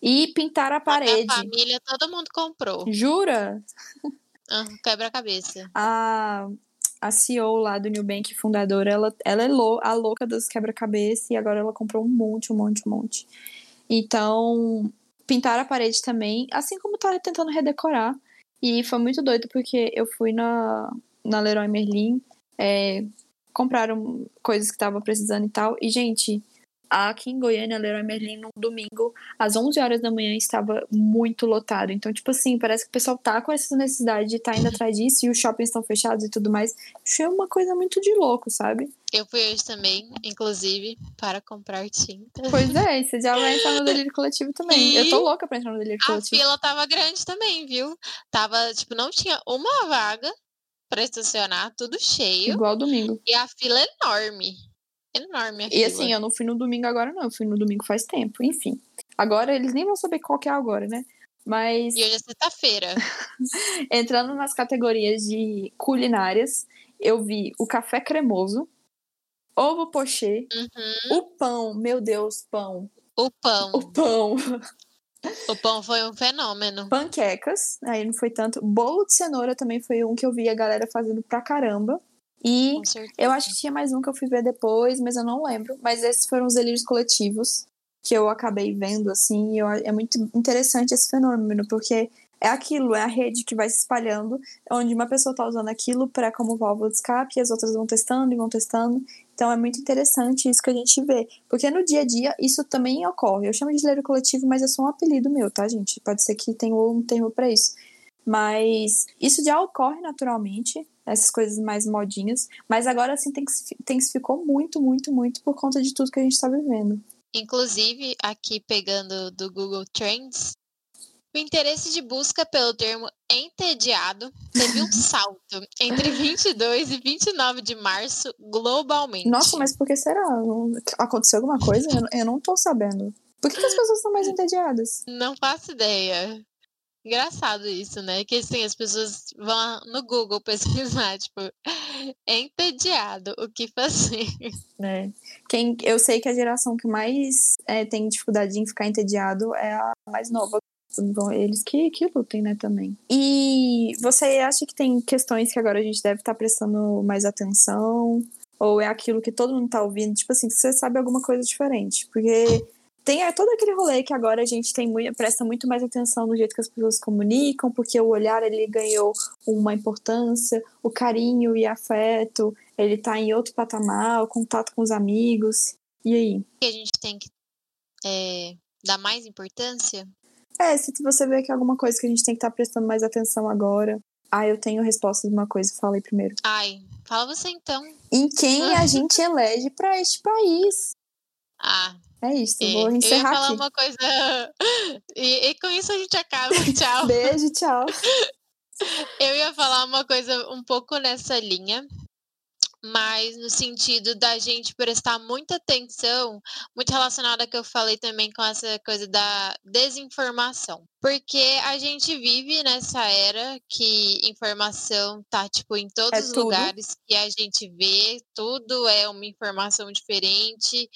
e pintar a parede. A família, todo mundo comprou. Jura? Quebra-cabeça. A, a CEO lá do New Bank, fundadora, ela, ela é lou a louca dos quebra-cabeça e agora ela comprou um monte, um monte, um monte. Então, pintar a parede também, assim como tá tentando redecorar. E foi muito doido porque eu fui na, na Leroy Merlin, é, compraram coisas que tava precisando e tal. E, gente, aqui em Goiânia, Leroy Merlin, no domingo, às 11 horas da manhã, estava muito lotado. Então, tipo assim, parece que o pessoal tá com essa necessidade de estar tá indo atrás disso e os shoppings estão fechados e tudo mais. Achei uma coisa muito de louco, sabe? Eu fui hoje também, inclusive, para comprar tinta. Pois é, você já vai entrar no delírio coletivo também. E eu tô louca pra entrar no delírio coletivo. A fila tava grande também, viu? Tava, tipo, não tinha uma vaga para estacionar, tudo cheio. Igual domingo. E a fila é enorme. Enorme a E fila. assim, eu não fui no domingo agora, não. Eu fui no domingo faz tempo. Enfim. Agora eles nem vão saber qual que é agora, né? Mas. E hoje é sexta-feira. Entrando nas categorias de culinárias, eu vi o café cremoso, ovo pochê, uhum. o pão, meu Deus, pão. O pão. O pão. O pão foi um fenômeno. Panquecas, aí não foi tanto. Bolo de cenoura também foi um que eu vi a galera fazendo pra caramba. E eu acho que tinha mais um que eu fui ver depois, mas eu não lembro. Mas esses foram os delírios coletivos que eu acabei vendo, assim. Eu, é muito interessante esse fenômeno, porque é aquilo, é a rede que vai se espalhando, onde uma pessoa tá usando aquilo para como válvula de escape, e as outras vão testando e vão testando. Então é muito interessante isso que a gente vê. Porque no dia a dia isso também ocorre. Eu chamo de delírio coletivo, mas é só um apelido meu, tá, gente? Pode ser que tenha um termo para isso. Mas isso já ocorre naturalmente, essas coisas mais modinhas. Mas agora sim intensificou muito, muito, muito por conta de tudo que a gente está vivendo. Inclusive, aqui pegando do Google Trends, o interesse de busca pelo termo entediado teve um salto entre 22 e 29 de março globalmente. Nossa, mas por que será? Aconteceu alguma coisa? Eu não tô sabendo. Por que, que as pessoas estão mais entediadas? Não faço ideia. Engraçado isso, né? Que assim, as pessoas vão no Google pesquisar, tipo, entediado, o que fazer. É. Quem, eu sei que a geração que mais é, tem dificuldade em ficar entediado é a mais nova. Bom, eles que, que lutem, né, também. E você acha que tem questões que agora a gente deve estar tá prestando mais atenção? Ou é aquilo que todo mundo tá ouvindo? Tipo assim, você sabe alguma coisa diferente? Porque tem é, todo aquele rolê que agora a gente tem muito, presta muito mais atenção no jeito que as pessoas comunicam, porque o olhar ele ganhou uma importância, o carinho e afeto, ele tá em outro patamar, o contato com os amigos. E aí? A gente tem que é, dar mais importância? É, se você vê que é alguma coisa que a gente tem que estar tá prestando mais atenção agora. Ah, eu tenho resposta de uma coisa, fala aí primeiro. Ai, fala você então. Em quem a gente elege para este país. Ah, é isso, é, vou encerrar eu ia falar aqui. uma coisa. E, e, com isso a gente acaba. Tchau. Beijo, tchau. Eu ia falar uma coisa um pouco nessa linha, mas no sentido da gente prestar muita atenção, muito relacionada que eu falei também com essa coisa da desinformação. Porque a gente vive nessa era que informação tá, tipo, em todos é os tudo. lugares que a gente vê, tudo é uma informação diferente,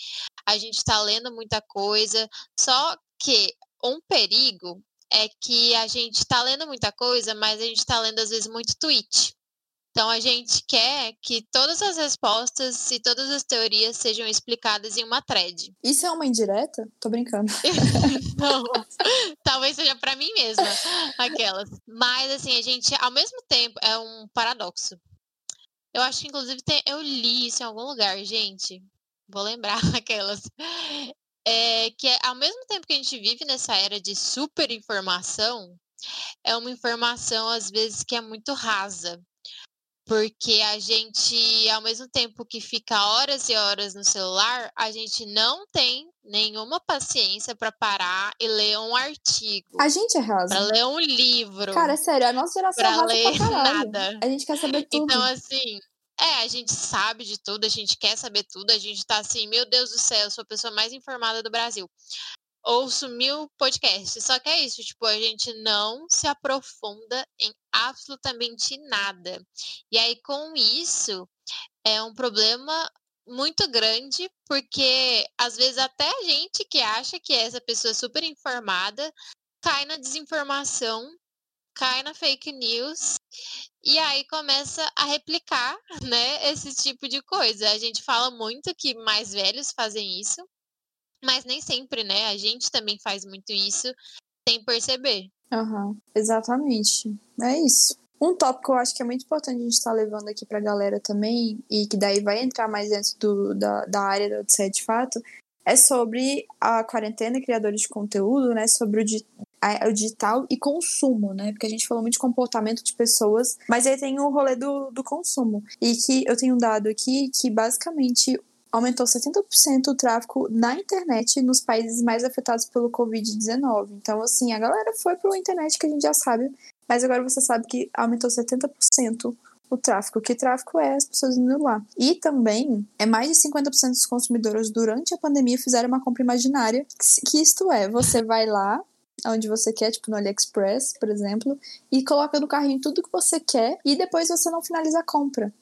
a gente tá lendo muita coisa, só que um perigo é que a gente tá lendo muita coisa, mas a gente tá lendo às vezes muito tweet. Então a gente quer que todas as respostas e todas as teorias sejam explicadas em uma thread. Isso é uma indireta? Tô brincando. Não, talvez seja para mim mesma, aquelas. Mas assim, a gente, ao mesmo tempo, é um paradoxo. Eu acho que inclusive tem, eu li isso em algum lugar, gente. Vou lembrar aquelas. É, que é, ao mesmo tempo que a gente vive nessa era de super informação, é uma informação às vezes que é muito rasa. Porque a gente, ao mesmo tempo que fica horas e horas no celular, a gente não tem nenhuma paciência para parar e ler um artigo. A gente é rasa. Pra ler um livro. Cara, é sério, a nossa geração pra é rasa ler pra caralho. nada. A gente quer saber tudo. Então, assim, é, a gente sabe de tudo, a gente quer saber tudo, a gente tá assim, meu Deus do céu, eu sou a pessoa mais informada do Brasil. Ouço mil podcasts, só que é isso, tipo, a gente não se aprofunda em absolutamente nada. E aí, com isso, é um problema muito grande, porque às vezes até a gente que acha que é essa pessoa super informada cai na desinformação, cai na fake news e aí começa a replicar, né, esse tipo de coisa. A gente fala muito que mais velhos fazem isso, mas nem sempre, né? A gente também faz muito isso sem perceber. Aham, exatamente. É isso. Um tópico que eu acho que é muito importante a gente estar tá levando aqui pra galera também, e que daí vai entrar mais dentro do, da, da área da Odisseia de fato, é sobre a quarentena criadores de conteúdo, né? Sobre o, o digital e consumo, né? Porque a gente falou muito de comportamento de pessoas, mas aí tem o rolê do, do consumo. E que eu tenho um dado aqui que basicamente aumentou 70% o tráfego na internet nos países mais afetados pelo Covid-19. Então, assim, a galera foi para a internet que a gente já sabe mas agora você sabe que aumentou 70% o tráfego. Que tráfego é as pessoas indo lá. E também, é mais de 50% dos consumidores durante a pandemia fizeram uma compra imaginária, que isto é, você vai lá onde você quer, tipo no AliExpress, por exemplo, e coloca no carrinho tudo que você quer e depois você não finaliza a compra.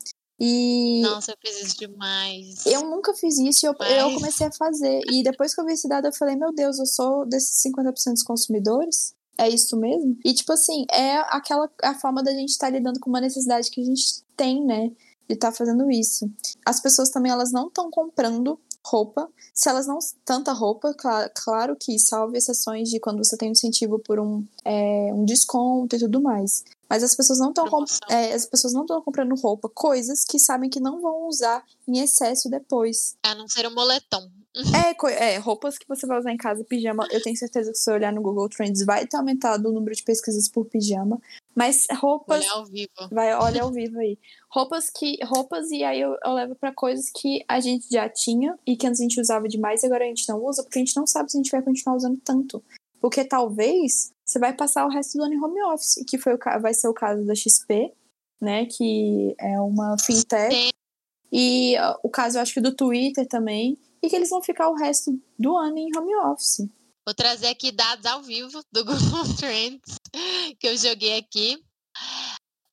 E. Nossa, eu fiz isso demais. Eu nunca fiz isso e eu, eu comecei a fazer. E depois que eu vi esse dado, eu falei: Meu Deus, eu sou desses 50% dos consumidores? é isso mesmo? E, tipo assim, é aquela a forma da gente estar tá lidando com uma necessidade que a gente tem, né? De estar tá fazendo isso. As pessoas também, elas não estão comprando roupa. Se elas não. Tanta roupa, claro, claro que salve exceções de quando você tem um incentivo por um, é, um desconto e tudo mais. Mas as pessoas não estão é, as pessoas não estão comprando roupa, coisas que sabem que não vão usar em excesso depois. A não ser um moletom. É, é, roupas que você vai usar em casa, pijama. Eu tenho certeza que se você olhar no Google Trends vai ter aumentado o número de pesquisas por pijama. Mas roupas. Olha ao vivo. Vai, olha ao vivo aí. Roupas que. Roupas, e aí eu, eu levo para coisas que a gente já tinha e que antes a gente usava demais e agora a gente não usa, porque a gente não sabe se a gente vai continuar usando tanto. Porque talvez você vai passar o resto do ano em home office, que foi o, vai ser o caso da XP, né? Que é uma fintech. E o caso, eu acho que do Twitter também, e que eles vão ficar o resto do ano em home office. Vou trazer aqui dados ao vivo do Google Trends que eu joguei aqui.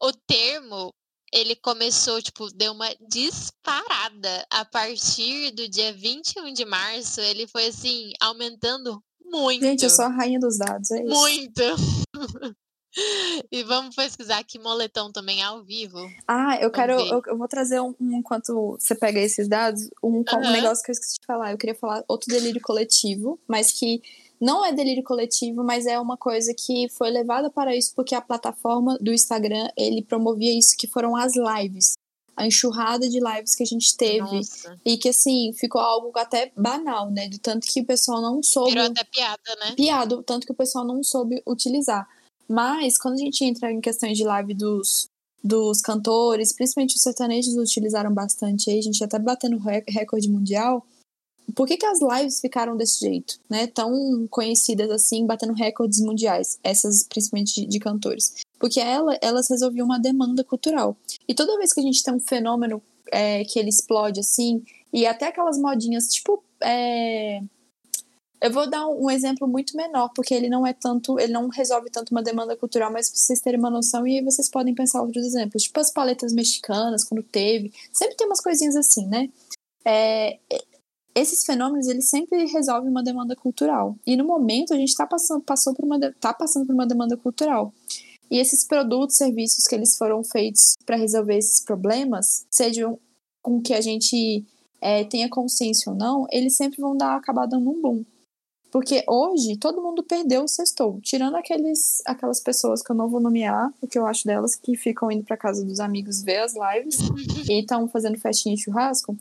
O termo, ele começou, tipo, deu uma disparada. A partir do dia 21 de março, ele foi, assim, aumentando muito. Gente, eu sou a rainha dos dados, é isso. Muito! E vamos pesquisar aqui moletom também ao vivo. Ah, eu quero. Eu, eu, vou trazer um, um, enquanto você pega esses dados, um, uhum. um negócio que eu esqueci de falar. Eu queria falar outro delírio coletivo, mas que não é delírio coletivo, mas é uma coisa que foi levada para isso porque a plataforma do Instagram ele promovia isso, que foram as lives. A enxurrada de lives que a gente teve. Nossa. E que, assim, ficou algo até banal, né? Do tanto que o pessoal não soube. Virou até piada, né? Piada, tanto que o pessoal não soube utilizar. Mas quando a gente entra em questões de live dos, dos cantores, principalmente os sertanejos utilizaram bastante aí, a gente até batendo recorde mundial. Por que, que as lives ficaram desse jeito, né? Tão conhecidas assim, batendo recordes mundiais, essas principalmente de, de cantores. Porque ela, elas resolviam uma demanda cultural. E toda vez que a gente tem um fenômeno é, que ele explode assim, e até aquelas modinhas, tipo. É, eu vou dar um exemplo muito menor, porque ele não é tanto, ele não resolve tanto uma demanda cultural, mas pra vocês terem uma noção, e aí vocês podem pensar outros exemplos, tipo as paletas mexicanas, quando teve, sempre tem umas coisinhas assim, né? É, esses fenômenos, eles sempre resolvem uma demanda cultural. E no momento, a gente está passando, passou por uma, tá passando por uma demanda cultural. E esses produtos, serviços que eles foram feitos para resolver esses problemas, sejam com que a gente é, tenha consciência ou não, eles sempre vão dar acabar dando um boom. Porque hoje todo mundo perdeu o sextou, tirando aqueles, aquelas pessoas que eu não vou nomear, o que eu acho delas, que ficam indo para casa dos amigos ver as lives e estão fazendo festinha e churrasco.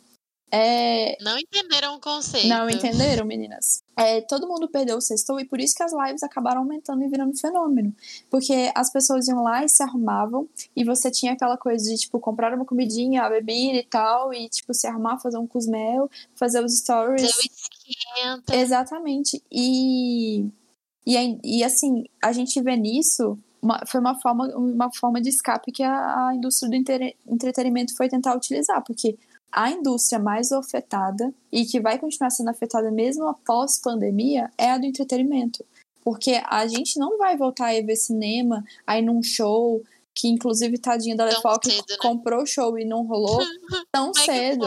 É... Não entenderam o conceito. Não entenderam, meninas. É, todo mundo perdeu o sextou e por isso que as lives acabaram aumentando e virando fenômeno. Porque as pessoas iam lá e se arrumavam e você tinha aquela coisa de, tipo, comprar uma comidinha, a bebida e tal, e, tipo, se arrumar, fazer um cosmel, fazer os stories. esquenta. Exatamente. E, e, e assim, a gente vê nisso uma, foi uma forma, uma forma de escape que a, a indústria do entretenimento foi tentar utilizar, porque a indústria mais afetada e que vai continuar sendo afetada mesmo após pandemia é a do entretenimento. Porque a gente não vai voltar a ir ver cinema, a ir num show, que inclusive tadinha da Lefoque né? comprou o show e não rolou tão cedo.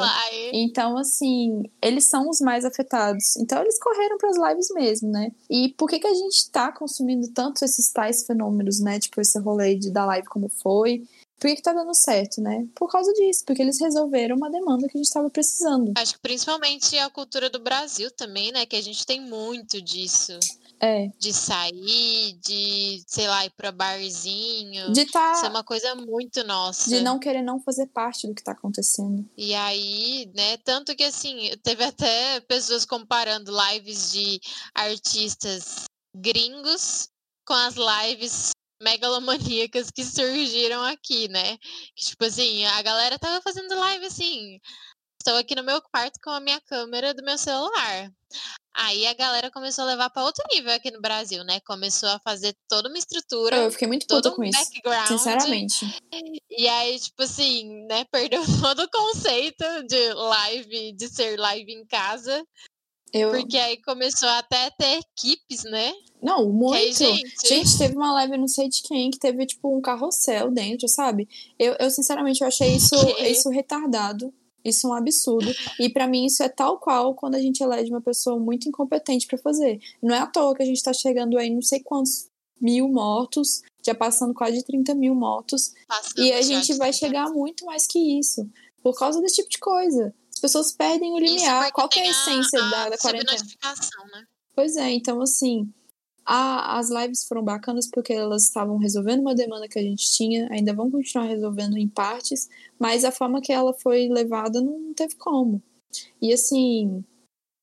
Então, assim, eles são os mais afetados. Então, eles correram para as lives mesmo, né? E por que, que a gente está consumindo tanto esses tais fenômenos, né? Tipo, esse rolê de da live como foi. Por que, que tá dando certo, né? Por causa disso, porque eles resolveram uma demanda que a gente estava precisando. Acho que principalmente a cultura do Brasil também, né? Que a gente tem muito disso. É. De sair, de, sei lá, ir pra barzinho. De tá... Isso é uma coisa muito nossa. De não querer não fazer parte do que tá acontecendo. E aí, né, tanto que assim, teve até pessoas comparando lives de artistas gringos com as lives megalomaníacas que surgiram aqui, né? Que, tipo assim, a galera tava fazendo live assim. Estou aqui no meu quarto com a minha câmera do meu celular. Aí a galera começou a levar para outro nível aqui no Brasil, né? Começou a fazer toda uma estrutura. Eu fiquei muito puta um com isso. Sinceramente. E aí, tipo assim, né? Perdeu todo o conceito de live, de ser live em casa. Eu... Porque aí começou até a ter equipes, né? Não, muito. Aí, gente... gente... teve uma live, não sei de quem, que teve, tipo, um carrossel dentro, sabe? Eu, eu sinceramente, eu achei isso, isso retardado. Isso é um absurdo. E para mim, isso é tal qual quando a gente elege uma pessoa muito incompetente para fazer. Não é à toa que a gente tá chegando aí, não sei quantos mil mortos, já passando quase de 30 mil mortos. Passando e a gente vai chegar muito mais que isso. Por causa desse tipo de coisa pessoas perdem o limiar. Qual que é a essência a, da, da quarentena? Né? Pois é, então assim, a, as lives foram bacanas porque elas estavam resolvendo uma demanda que a gente tinha, ainda vão continuar resolvendo em partes, mas a forma que ela foi levada não teve como. E assim,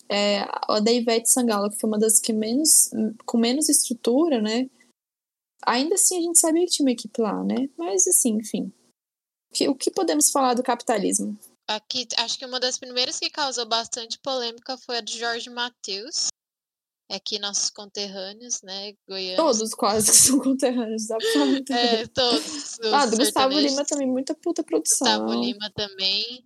é, a da Ivete Sangalo, que foi uma das que menos, com menos estrutura, né? Ainda assim a gente sabia que tinha uma equipe lá, né? Mas assim, enfim. O que podemos falar do capitalismo? Aqui, acho que uma das primeiras que causou bastante polêmica foi a de Jorge Matheus. Aqui nossos conterrâneos, né, goianos. Todos quase que são conterrâneos, pra É, todos. Ah, do Gustavo Lima também, muita puta produção. Gustavo Lima também,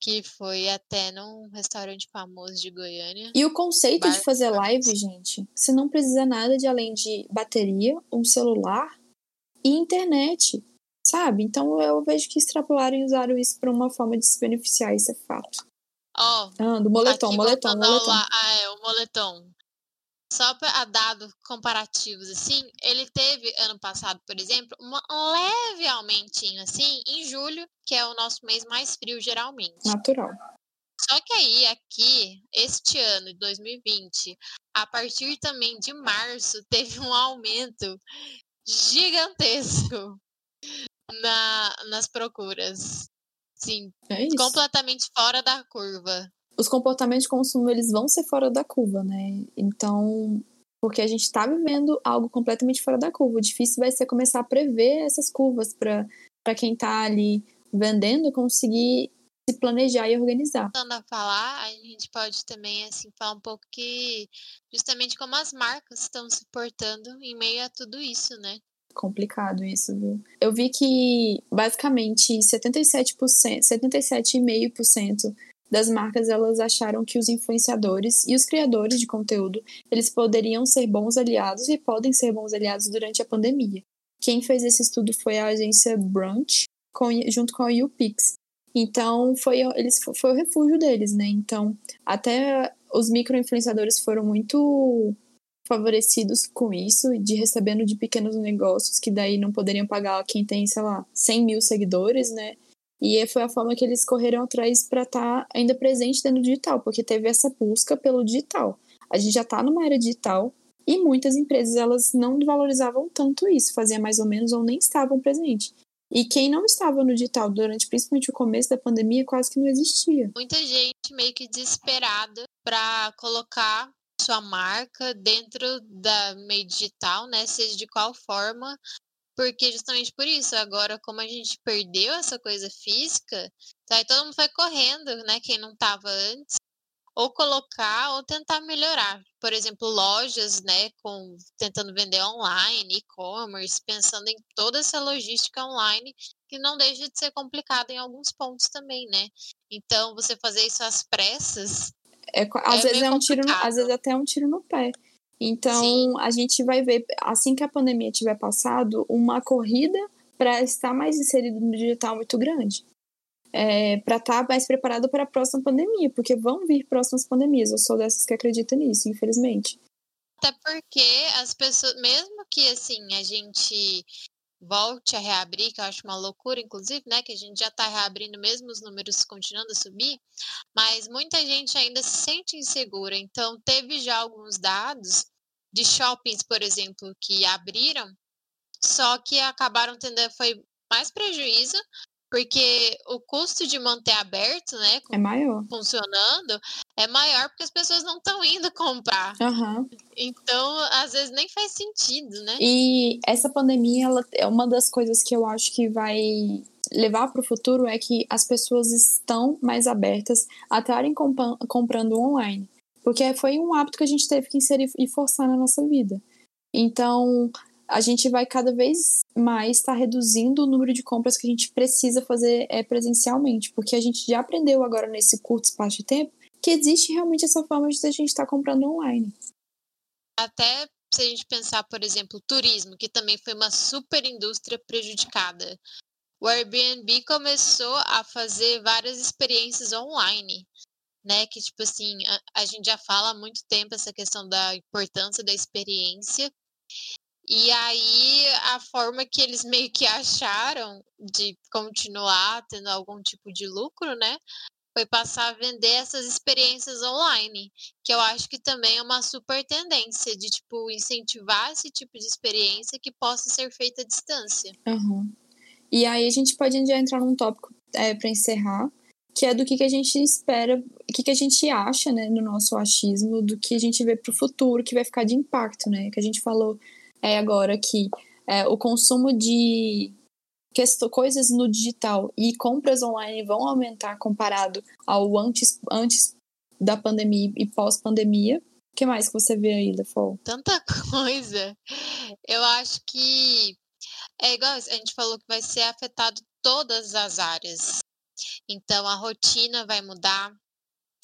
que foi até num restaurante famoso de Goiânia. E o conceito Bar de fazer live, gente, você não precisa nada de além de bateria, um celular e internet sabe? Então eu vejo que extrapolaram e usaram isso para uma forma de se beneficiar, isso é fato. Ó, oh, ah, do moletom, moletom, moletom. Lá, ah, é, o moletom. Só para dados comparativos, assim, ele teve ano passado, por exemplo, um leve aumentinho, assim, em julho, que é o nosso mês mais frio, geralmente. Natural. Só que aí, aqui, este ano de 2020, a partir também de março, teve um aumento gigantesco na, nas procuras. Sim, é completamente fora da curva. Os comportamentos de consumo eles vão ser fora da curva, né? Então, porque a gente está vivendo algo completamente fora da curva. O difícil vai ser começar a prever essas curvas para quem está ali vendendo conseguir se planejar e organizar. Voltando a falar, a gente pode também assim falar um pouco que justamente como as marcas estão se portando em meio a tudo isso, né? Complicado isso, viu? Eu vi que basicamente 77%, 77,5% das marcas elas acharam que os influenciadores e os criadores de conteúdo, eles poderiam ser bons aliados e podem ser bons aliados durante a pandemia. Quem fez esse estudo foi a agência Brunch, com, junto com a YouPix. Então, foi, eles, foi o refúgio deles, né? Então, até os micro-influenciadores foram muito favorecidos com isso, de recebendo de pequenos negócios que daí não poderiam pagar quem tem, sei lá, 100 mil seguidores, né? E foi a forma que eles correram atrás para estar tá ainda presente dentro do digital, porque teve essa busca pelo digital. A gente já está numa era digital e muitas empresas elas não valorizavam tanto isso, faziam mais ou menos ou nem estavam presentes. E quem não estava no digital durante principalmente o começo da pandemia quase que não existia. Muita gente meio que desesperada para colocar sua marca dentro da meio digital, né? Seja de qual forma, porque justamente por isso, agora como a gente perdeu essa coisa física, tá, todo mundo foi correndo, né? Quem não estava antes, ou colocar ou tentar melhorar. Por exemplo, lojas, né, com tentando vender online, e-commerce, pensando em toda essa logística online que não deixa de ser complicada em alguns pontos também, né? Então, você fazer isso às pressas é, às é vezes é um tiro, no, às vezes até um tiro no pé. Então, Sim. a gente vai ver, assim que a pandemia tiver passado, uma corrida para estar mais inserido no digital muito grande é, para estar tá mais preparado para a próxima pandemia, porque vão vir próximas pandemias. Eu sou dessas que acreditam nisso, infelizmente. Até porque as pessoas, mesmo que assim a gente volte a reabrir, que eu acho uma loucura, inclusive, né? Que a gente já está reabrindo mesmo os números continuando a subir, mas muita gente ainda se sente insegura. Então, teve já alguns dados de shoppings, por exemplo, que abriram, só que acabaram tendo foi mais prejuízo porque o custo de manter aberto, né? É maior. Funcionando, é maior porque as pessoas não estão indo comprar. Uhum. Então, às vezes nem faz sentido, né? E essa pandemia, ela é uma das coisas que eu acho que vai levar para o futuro é que as pessoas estão mais abertas a estarem comprando online. Porque foi um hábito que a gente teve que inserir e forçar na nossa vida. Então, a gente vai cada vez mais estar tá reduzindo o número de compras que a gente precisa fazer é, presencialmente, porque a gente já aprendeu agora nesse curto espaço de tempo que existe realmente essa forma de a gente estar tá comprando online. Até se a gente pensar, por exemplo, turismo, que também foi uma super indústria prejudicada. O Airbnb começou a fazer várias experiências online, né? Que, tipo assim, a, a gente já fala há muito tempo essa questão da importância da experiência. E aí, a forma que eles meio que acharam de continuar tendo algum tipo de lucro, né? Foi passar a vender essas experiências online, que eu acho que também é uma super tendência de, tipo, incentivar esse tipo de experiência que possa ser feita à distância. Uhum. E aí a gente pode já entrar num tópico é, para encerrar, que é do que, que a gente espera, o que, que a gente acha, né, no nosso achismo, do que a gente vê para o futuro, que vai ficar de impacto, né? Que a gente falou é agora que é, o consumo de coisas no digital e compras online vão aumentar comparado ao antes, antes da pandemia e pós-pandemia. O que mais que você vê aí, Lefol? Tanta coisa. Eu acho que é igual a gente falou que vai ser afetado todas as áreas. Então a rotina vai mudar,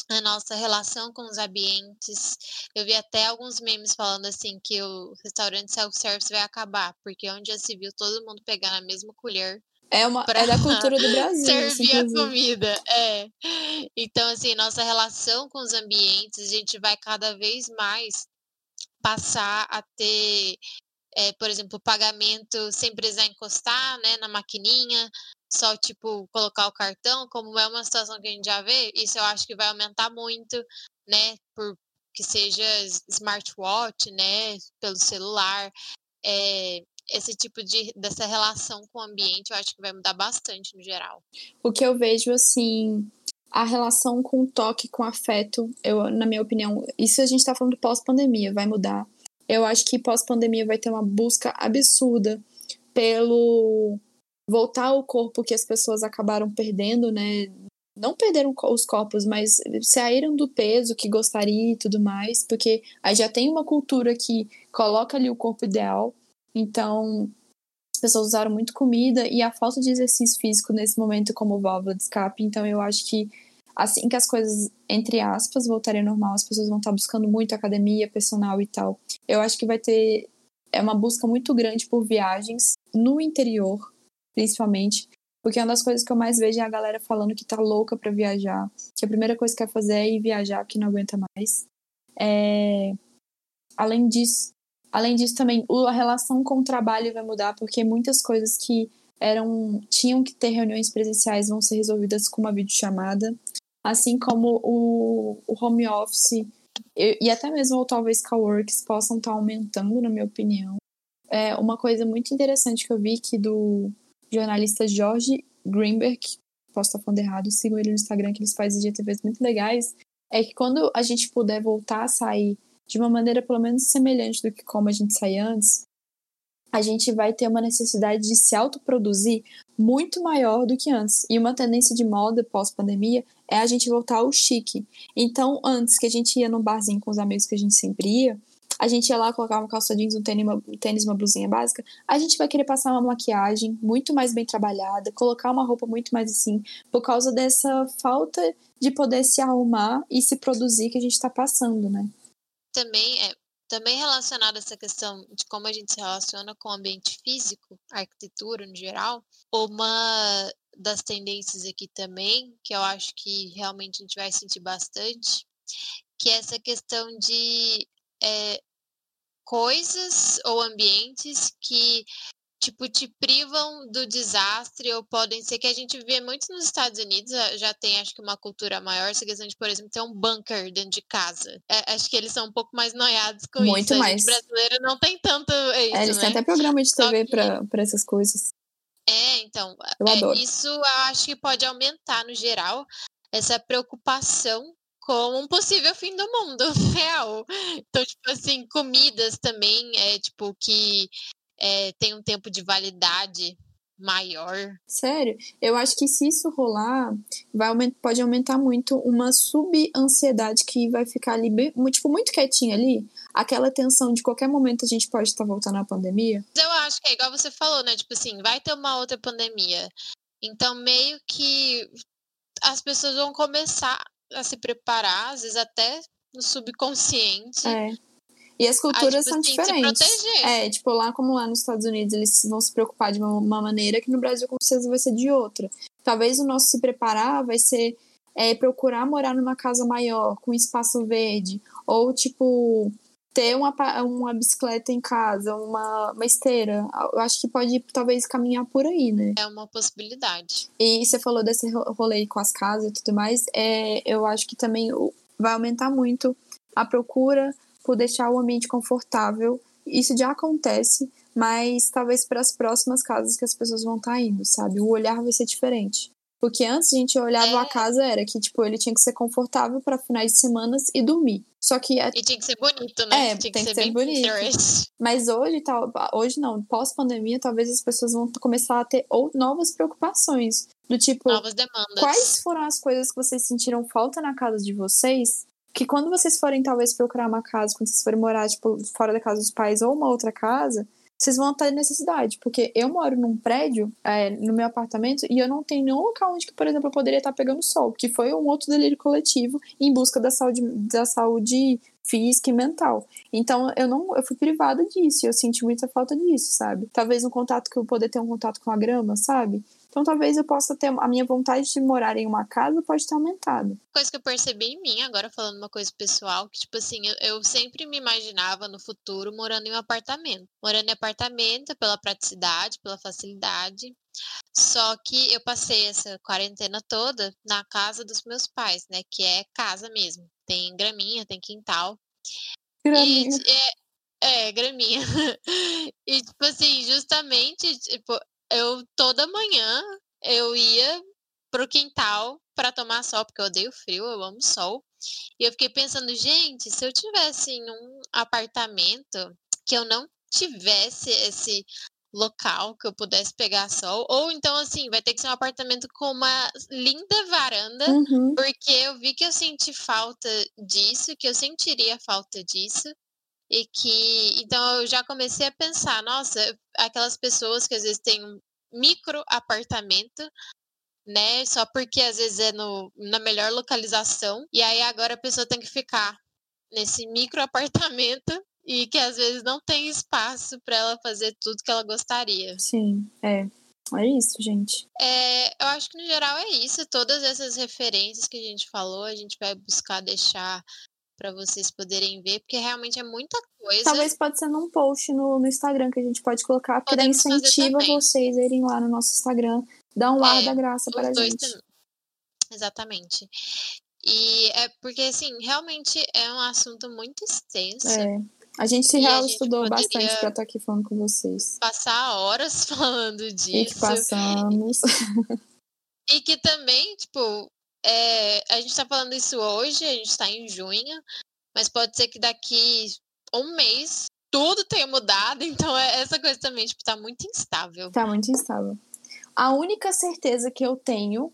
a nossa relação com os ambientes. Eu vi até alguns memes falando assim que o restaurante self-service vai acabar, porque onde já se viu todo mundo pegar na mesma colher. É, uma, é da cultura do Brasil. servir a comida, é. Então, assim, nossa relação com os ambientes, a gente vai cada vez mais passar a ter, é, por exemplo, pagamento sem precisar encostar né, na maquininha, só, tipo, colocar o cartão, como é uma situação que a gente já vê, isso eu acho que vai aumentar muito, né, por que seja smartwatch, né, pelo celular, é, esse tipo de dessa relação com o ambiente, eu acho que vai mudar bastante no geral. O que eu vejo assim, a relação com o toque, com o afeto, eu, na minha opinião, isso a gente está falando pós-pandemia, vai mudar. Eu acho que pós-pandemia vai ter uma busca absurda pelo voltar ao corpo que as pessoas acabaram perdendo, né? Não perderam os corpos, mas saíram do peso que gostaria e tudo mais, porque aí já tem uma cultura que coloca ali o corpo ideal. Então, as pessoas usaram muito comida e a falta de exercício físico nesse momento como válvula de escape. Então, eu acho que assim que as coisas, entre aspas, voltarem ao normal, as pessoas vão estar buscando muito academia, personal e tal. Eu acho que vai ter é uma busca muito grande por viagens no interior, principalmente. Porque uma das coisas que eu mais vejo é a galera falando que tá louca para viajar, que a primeira coisa que quer fazer é ir viajar, que não aguenta mais. É... Além disso, além disso também, a relação com o trabalho vai mudar, porque muitas coisas que eram tinham que ter reuniões presenciais vão ser resolvidas com uma videochamada, assim como o, o home office e, e até mesmo ou talvez coworks possam estar tá aumentando, na minha opinião. É uma coisa muito interessante que eu vi que do jornalista Jorge Greenberg, posso estar falando errado, sigam ele no Instagram, que eles fazem IGTVs muito legais, é que quando a gente puder voltar a sair de uma maneira pelo menos semelhante do que como a gente saía antes, a gente vai ter uma necessidade de se autoproduzir muito maior do que antes. E uma tendência de moda pós-pandemia é a gente voltar ao chique. Então, antes que a gente ia no barzinho com os amigos que a gente sempre ia, a gente ia lá, colocar uma calça jeans, um tênis, uma, um tênis, uma blusinha básica, a gente vai querer passar uma maquiagem muito mais bem trabalhada, colocar uma roupa muito mais assim, por causa dessa falta de poder se arrumar e se produzir que a gente está passando, né? Também é também relacionado a essa questão de como a gente se relaciona com o ambiente físico, arquitetura no geral, uma das tendências aqui também, que eu acho que realmente a gente vai sentir bastante, que é essa questão de é, coisas ou ambientes que tipo, te privam do desastre, ou podem ser que a gente vê muito nos Estados Unidos, já tem acho que uma cultura maior, essa questão de, por exemplo, ter um bunker dentro de casa. É, acho que eles são um pouco mais noiados com muito isso. mais. A gente brasileiro não tem tanto isso, é, eles né? têm até programa de TV que... para essas coisas. É, então, eu é, isso eu acho que pode aumentar no geral essa preocupação com um possível fim do mundo real. Então, tipo assim, comidas também, é tipo que é, tem um tempo de validade maior. Sério, eu acho que se isso rolar, vai aumentar, pode aumentar muito uma subansiedade que vai ficar ali, bem, tipo, muito quietinha ali. Aquela tensão de qualquer momento a gente pode estar voltando à pandemia. Eu acho que é igual você falou, né? Tipo assim, vai ter uma outra pandemia. Então, meio que as pessoas vão começar a se preparar, às vezes até no subconsciente. É e as culturas ah, tipo são assim, diferentes. É, tipo, lá como lá nos Estados Unidos, eles vão se preocupar de uma, uma, maneira que no Brasil com certeza vai ser de outra. Talvez o nosso se preparar vai ser é, procurar morar numa casa maior, com espaço verde, ou tipo ter uma, uma bicicleta em casa, uma, uma esteira. Eu acho que pode talvez caminhar por aí, né? É uma possibilidade. E você falou desse rolê com as casas e tudo mais, é, eu acho que também vai aumentar muito a procura por deixar o ambiente confortável. Isso já acontece, mas talvez para as próximas casas que as pessoas vão estar tá indo, sabe? O olhar vai ser diferente. Porque antes a gente olhava é. a casa era que tipo ele tinha que ser confortável para finais de semanas e dormir. Só que a... e tinha que ser bonito, né? É, tinha tem que, que ser, ser bonito. Mas hoje tal, hoje não, pós pandemia, talvez as pessoas vão começar a ter ou novas preocupações do tipo novas demandas. Quais foram as coisas que vocês sentiram falta na casa de vocês que quando vocês forem talvez procurar uma casa, quando vocês forem morar tipo fora da casa dos pais ou uma outra casa, vocês vão ter necessidade, porque eu moro num prédio, é, no meu apartamento, e eu não tenho nenhum local onde, por exemplo, eu poderia estar pegando sol, que foi um outro delírio coletivo em busca da saúde, da saúde física e mental. Então, eu não, eu fui privada disso, e eu senti muita falta disso, sabe? Talvez um contato que eu poder ter um contato com a grama, sabe? Então talvez eu possa ter a minha vontade de morar em uma casa pode ter aumentado. Coisa que eu percebi em mim, agora falando uma coisa pessoal, que tipo assim, eu, eu sempre me imaginava no futuro morando em um apartamento. Morando em apartamento pela praticidade, pela facilidade. Só que eu passei essa quarentena toda na casa dos meus pais, né? Que é casa mesmo. Tem graminha, tem quintal. Graminha. E, é, é, graminha. e, tipo assim, justamente, tipo, eu toda manhã eu ia pro quintal para tomar sol, porque eu odeio frio, eu amo sol. E eu fiquei pensando, gente, se eu tivesse em um apartamento que eu não tivesse esse local que eu pudesse pegar sol, ou então assim, vai ter que ser um apartamento com uma linda varanda, uhum. porque eu vi que eu senti falta disso, que eu sentiria falta disso. E que, então eu já comecei a pensar, nossa, aquelas pessoas que às vezes têm um micro apartamento, né? Só porque às vezes é no, na melhor localização, e aí agora a pessoa tem que ficar nesse micro apartamento e que às vezes não tem espaço para ela fazer tudo que ela gostaria. Sim, é. É isso, gente. É, eu acho que no geral é isso. Todas essas referências que a gente falou, a gente vai buscar deixar para vocês poderem ver, porque realmente é muita coisa. Talvez pode ser num post no, no Instagram que a gente pode colocar, porque daí incentiva vocês a irem lá no nosso Instagram, dar um é, ar da graça para a gente. Também. Exatamente. E é porque, assim, realmente é um assunto muito extenso. É. A gente real estudou bastante para estar aqui falando com vocês. Passar horas falando disso. E que passamos. e que também, tipo, é, a gente tá falando isso hoje, a gente tá em junho, mas pode ser que daqui um mês tudo tenha mudado, então é, essa coisa também, tipo, tá muito instável. Tá muito instável. A única certeza que eu tenho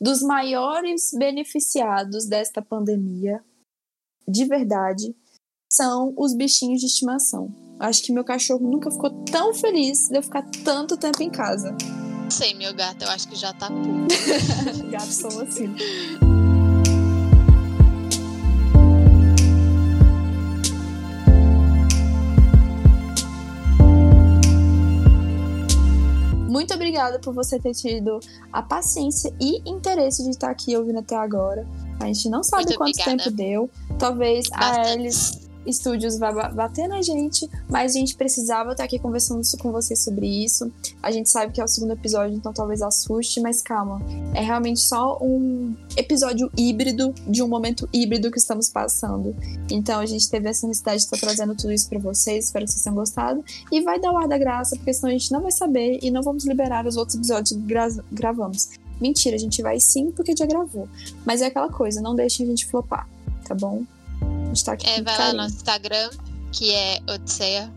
dos maiores beneficiados desta pandemia, de verdade, são os bichinhos de estimação. Acho que meu cachorro nunca ficou tão feliz de eu ficar tanto tempo em casa. Sei, meu gato, eu acho que já tá puto. Gatos são assim. Muito obrigada por você ter tido a paciência e interesse de estar aqui ouvindo até agora. A gente não sabe Muito quanto obrigada. tempo deu. Talvez Bastante. a Alice estúdios vai bater na gente, mas a gente precisava estar aqui conversando com vocês sobre isso. A gente sabe que é o segundo episódio, então talvez assuste, mas calma. É realmente só um episódio híbrido de um momento híbrido que estamos passando. Então a gente teve essa necessidade de estar trazendo tudo isso para vocês, espero que vocês tenham gostado. E vai dar o ar da graça, porque senão a gente não vai saber e não vamos liberar os outros episódios que gra gravamos. Mentira, a gente vai sim porque já gravou. Mas é aquela coisa, não deixem a gente flopar, tá bom? A gente tá aqui é, vai carinho. lá no Instagram, que é Odisseia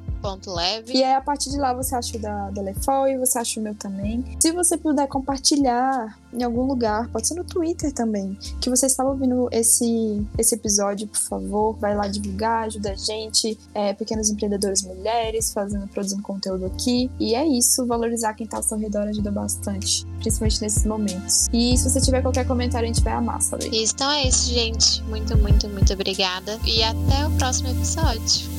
Leve. E aí, a partir de lá, você acha o da, da Lefol e você acha o meu também. Se você puder compartilhar em algum lugar, pode ser no Twitter também, que você estava ouvindo esse, esse episódio, por favor, vai lá divulgar, ajuda a gente, é, pequenos empreendedores mulheres, fazendo, produzindo conteúdo aqui. E é isso, valorizar quem tá ao seu redor ajuda bastante, principalmente nesses momentos. E se você tiver qualquer comentário, a gente vai amar, sabe? Então é isso, gente. Muito, muito, muito obrigada. E até o próximo episódio.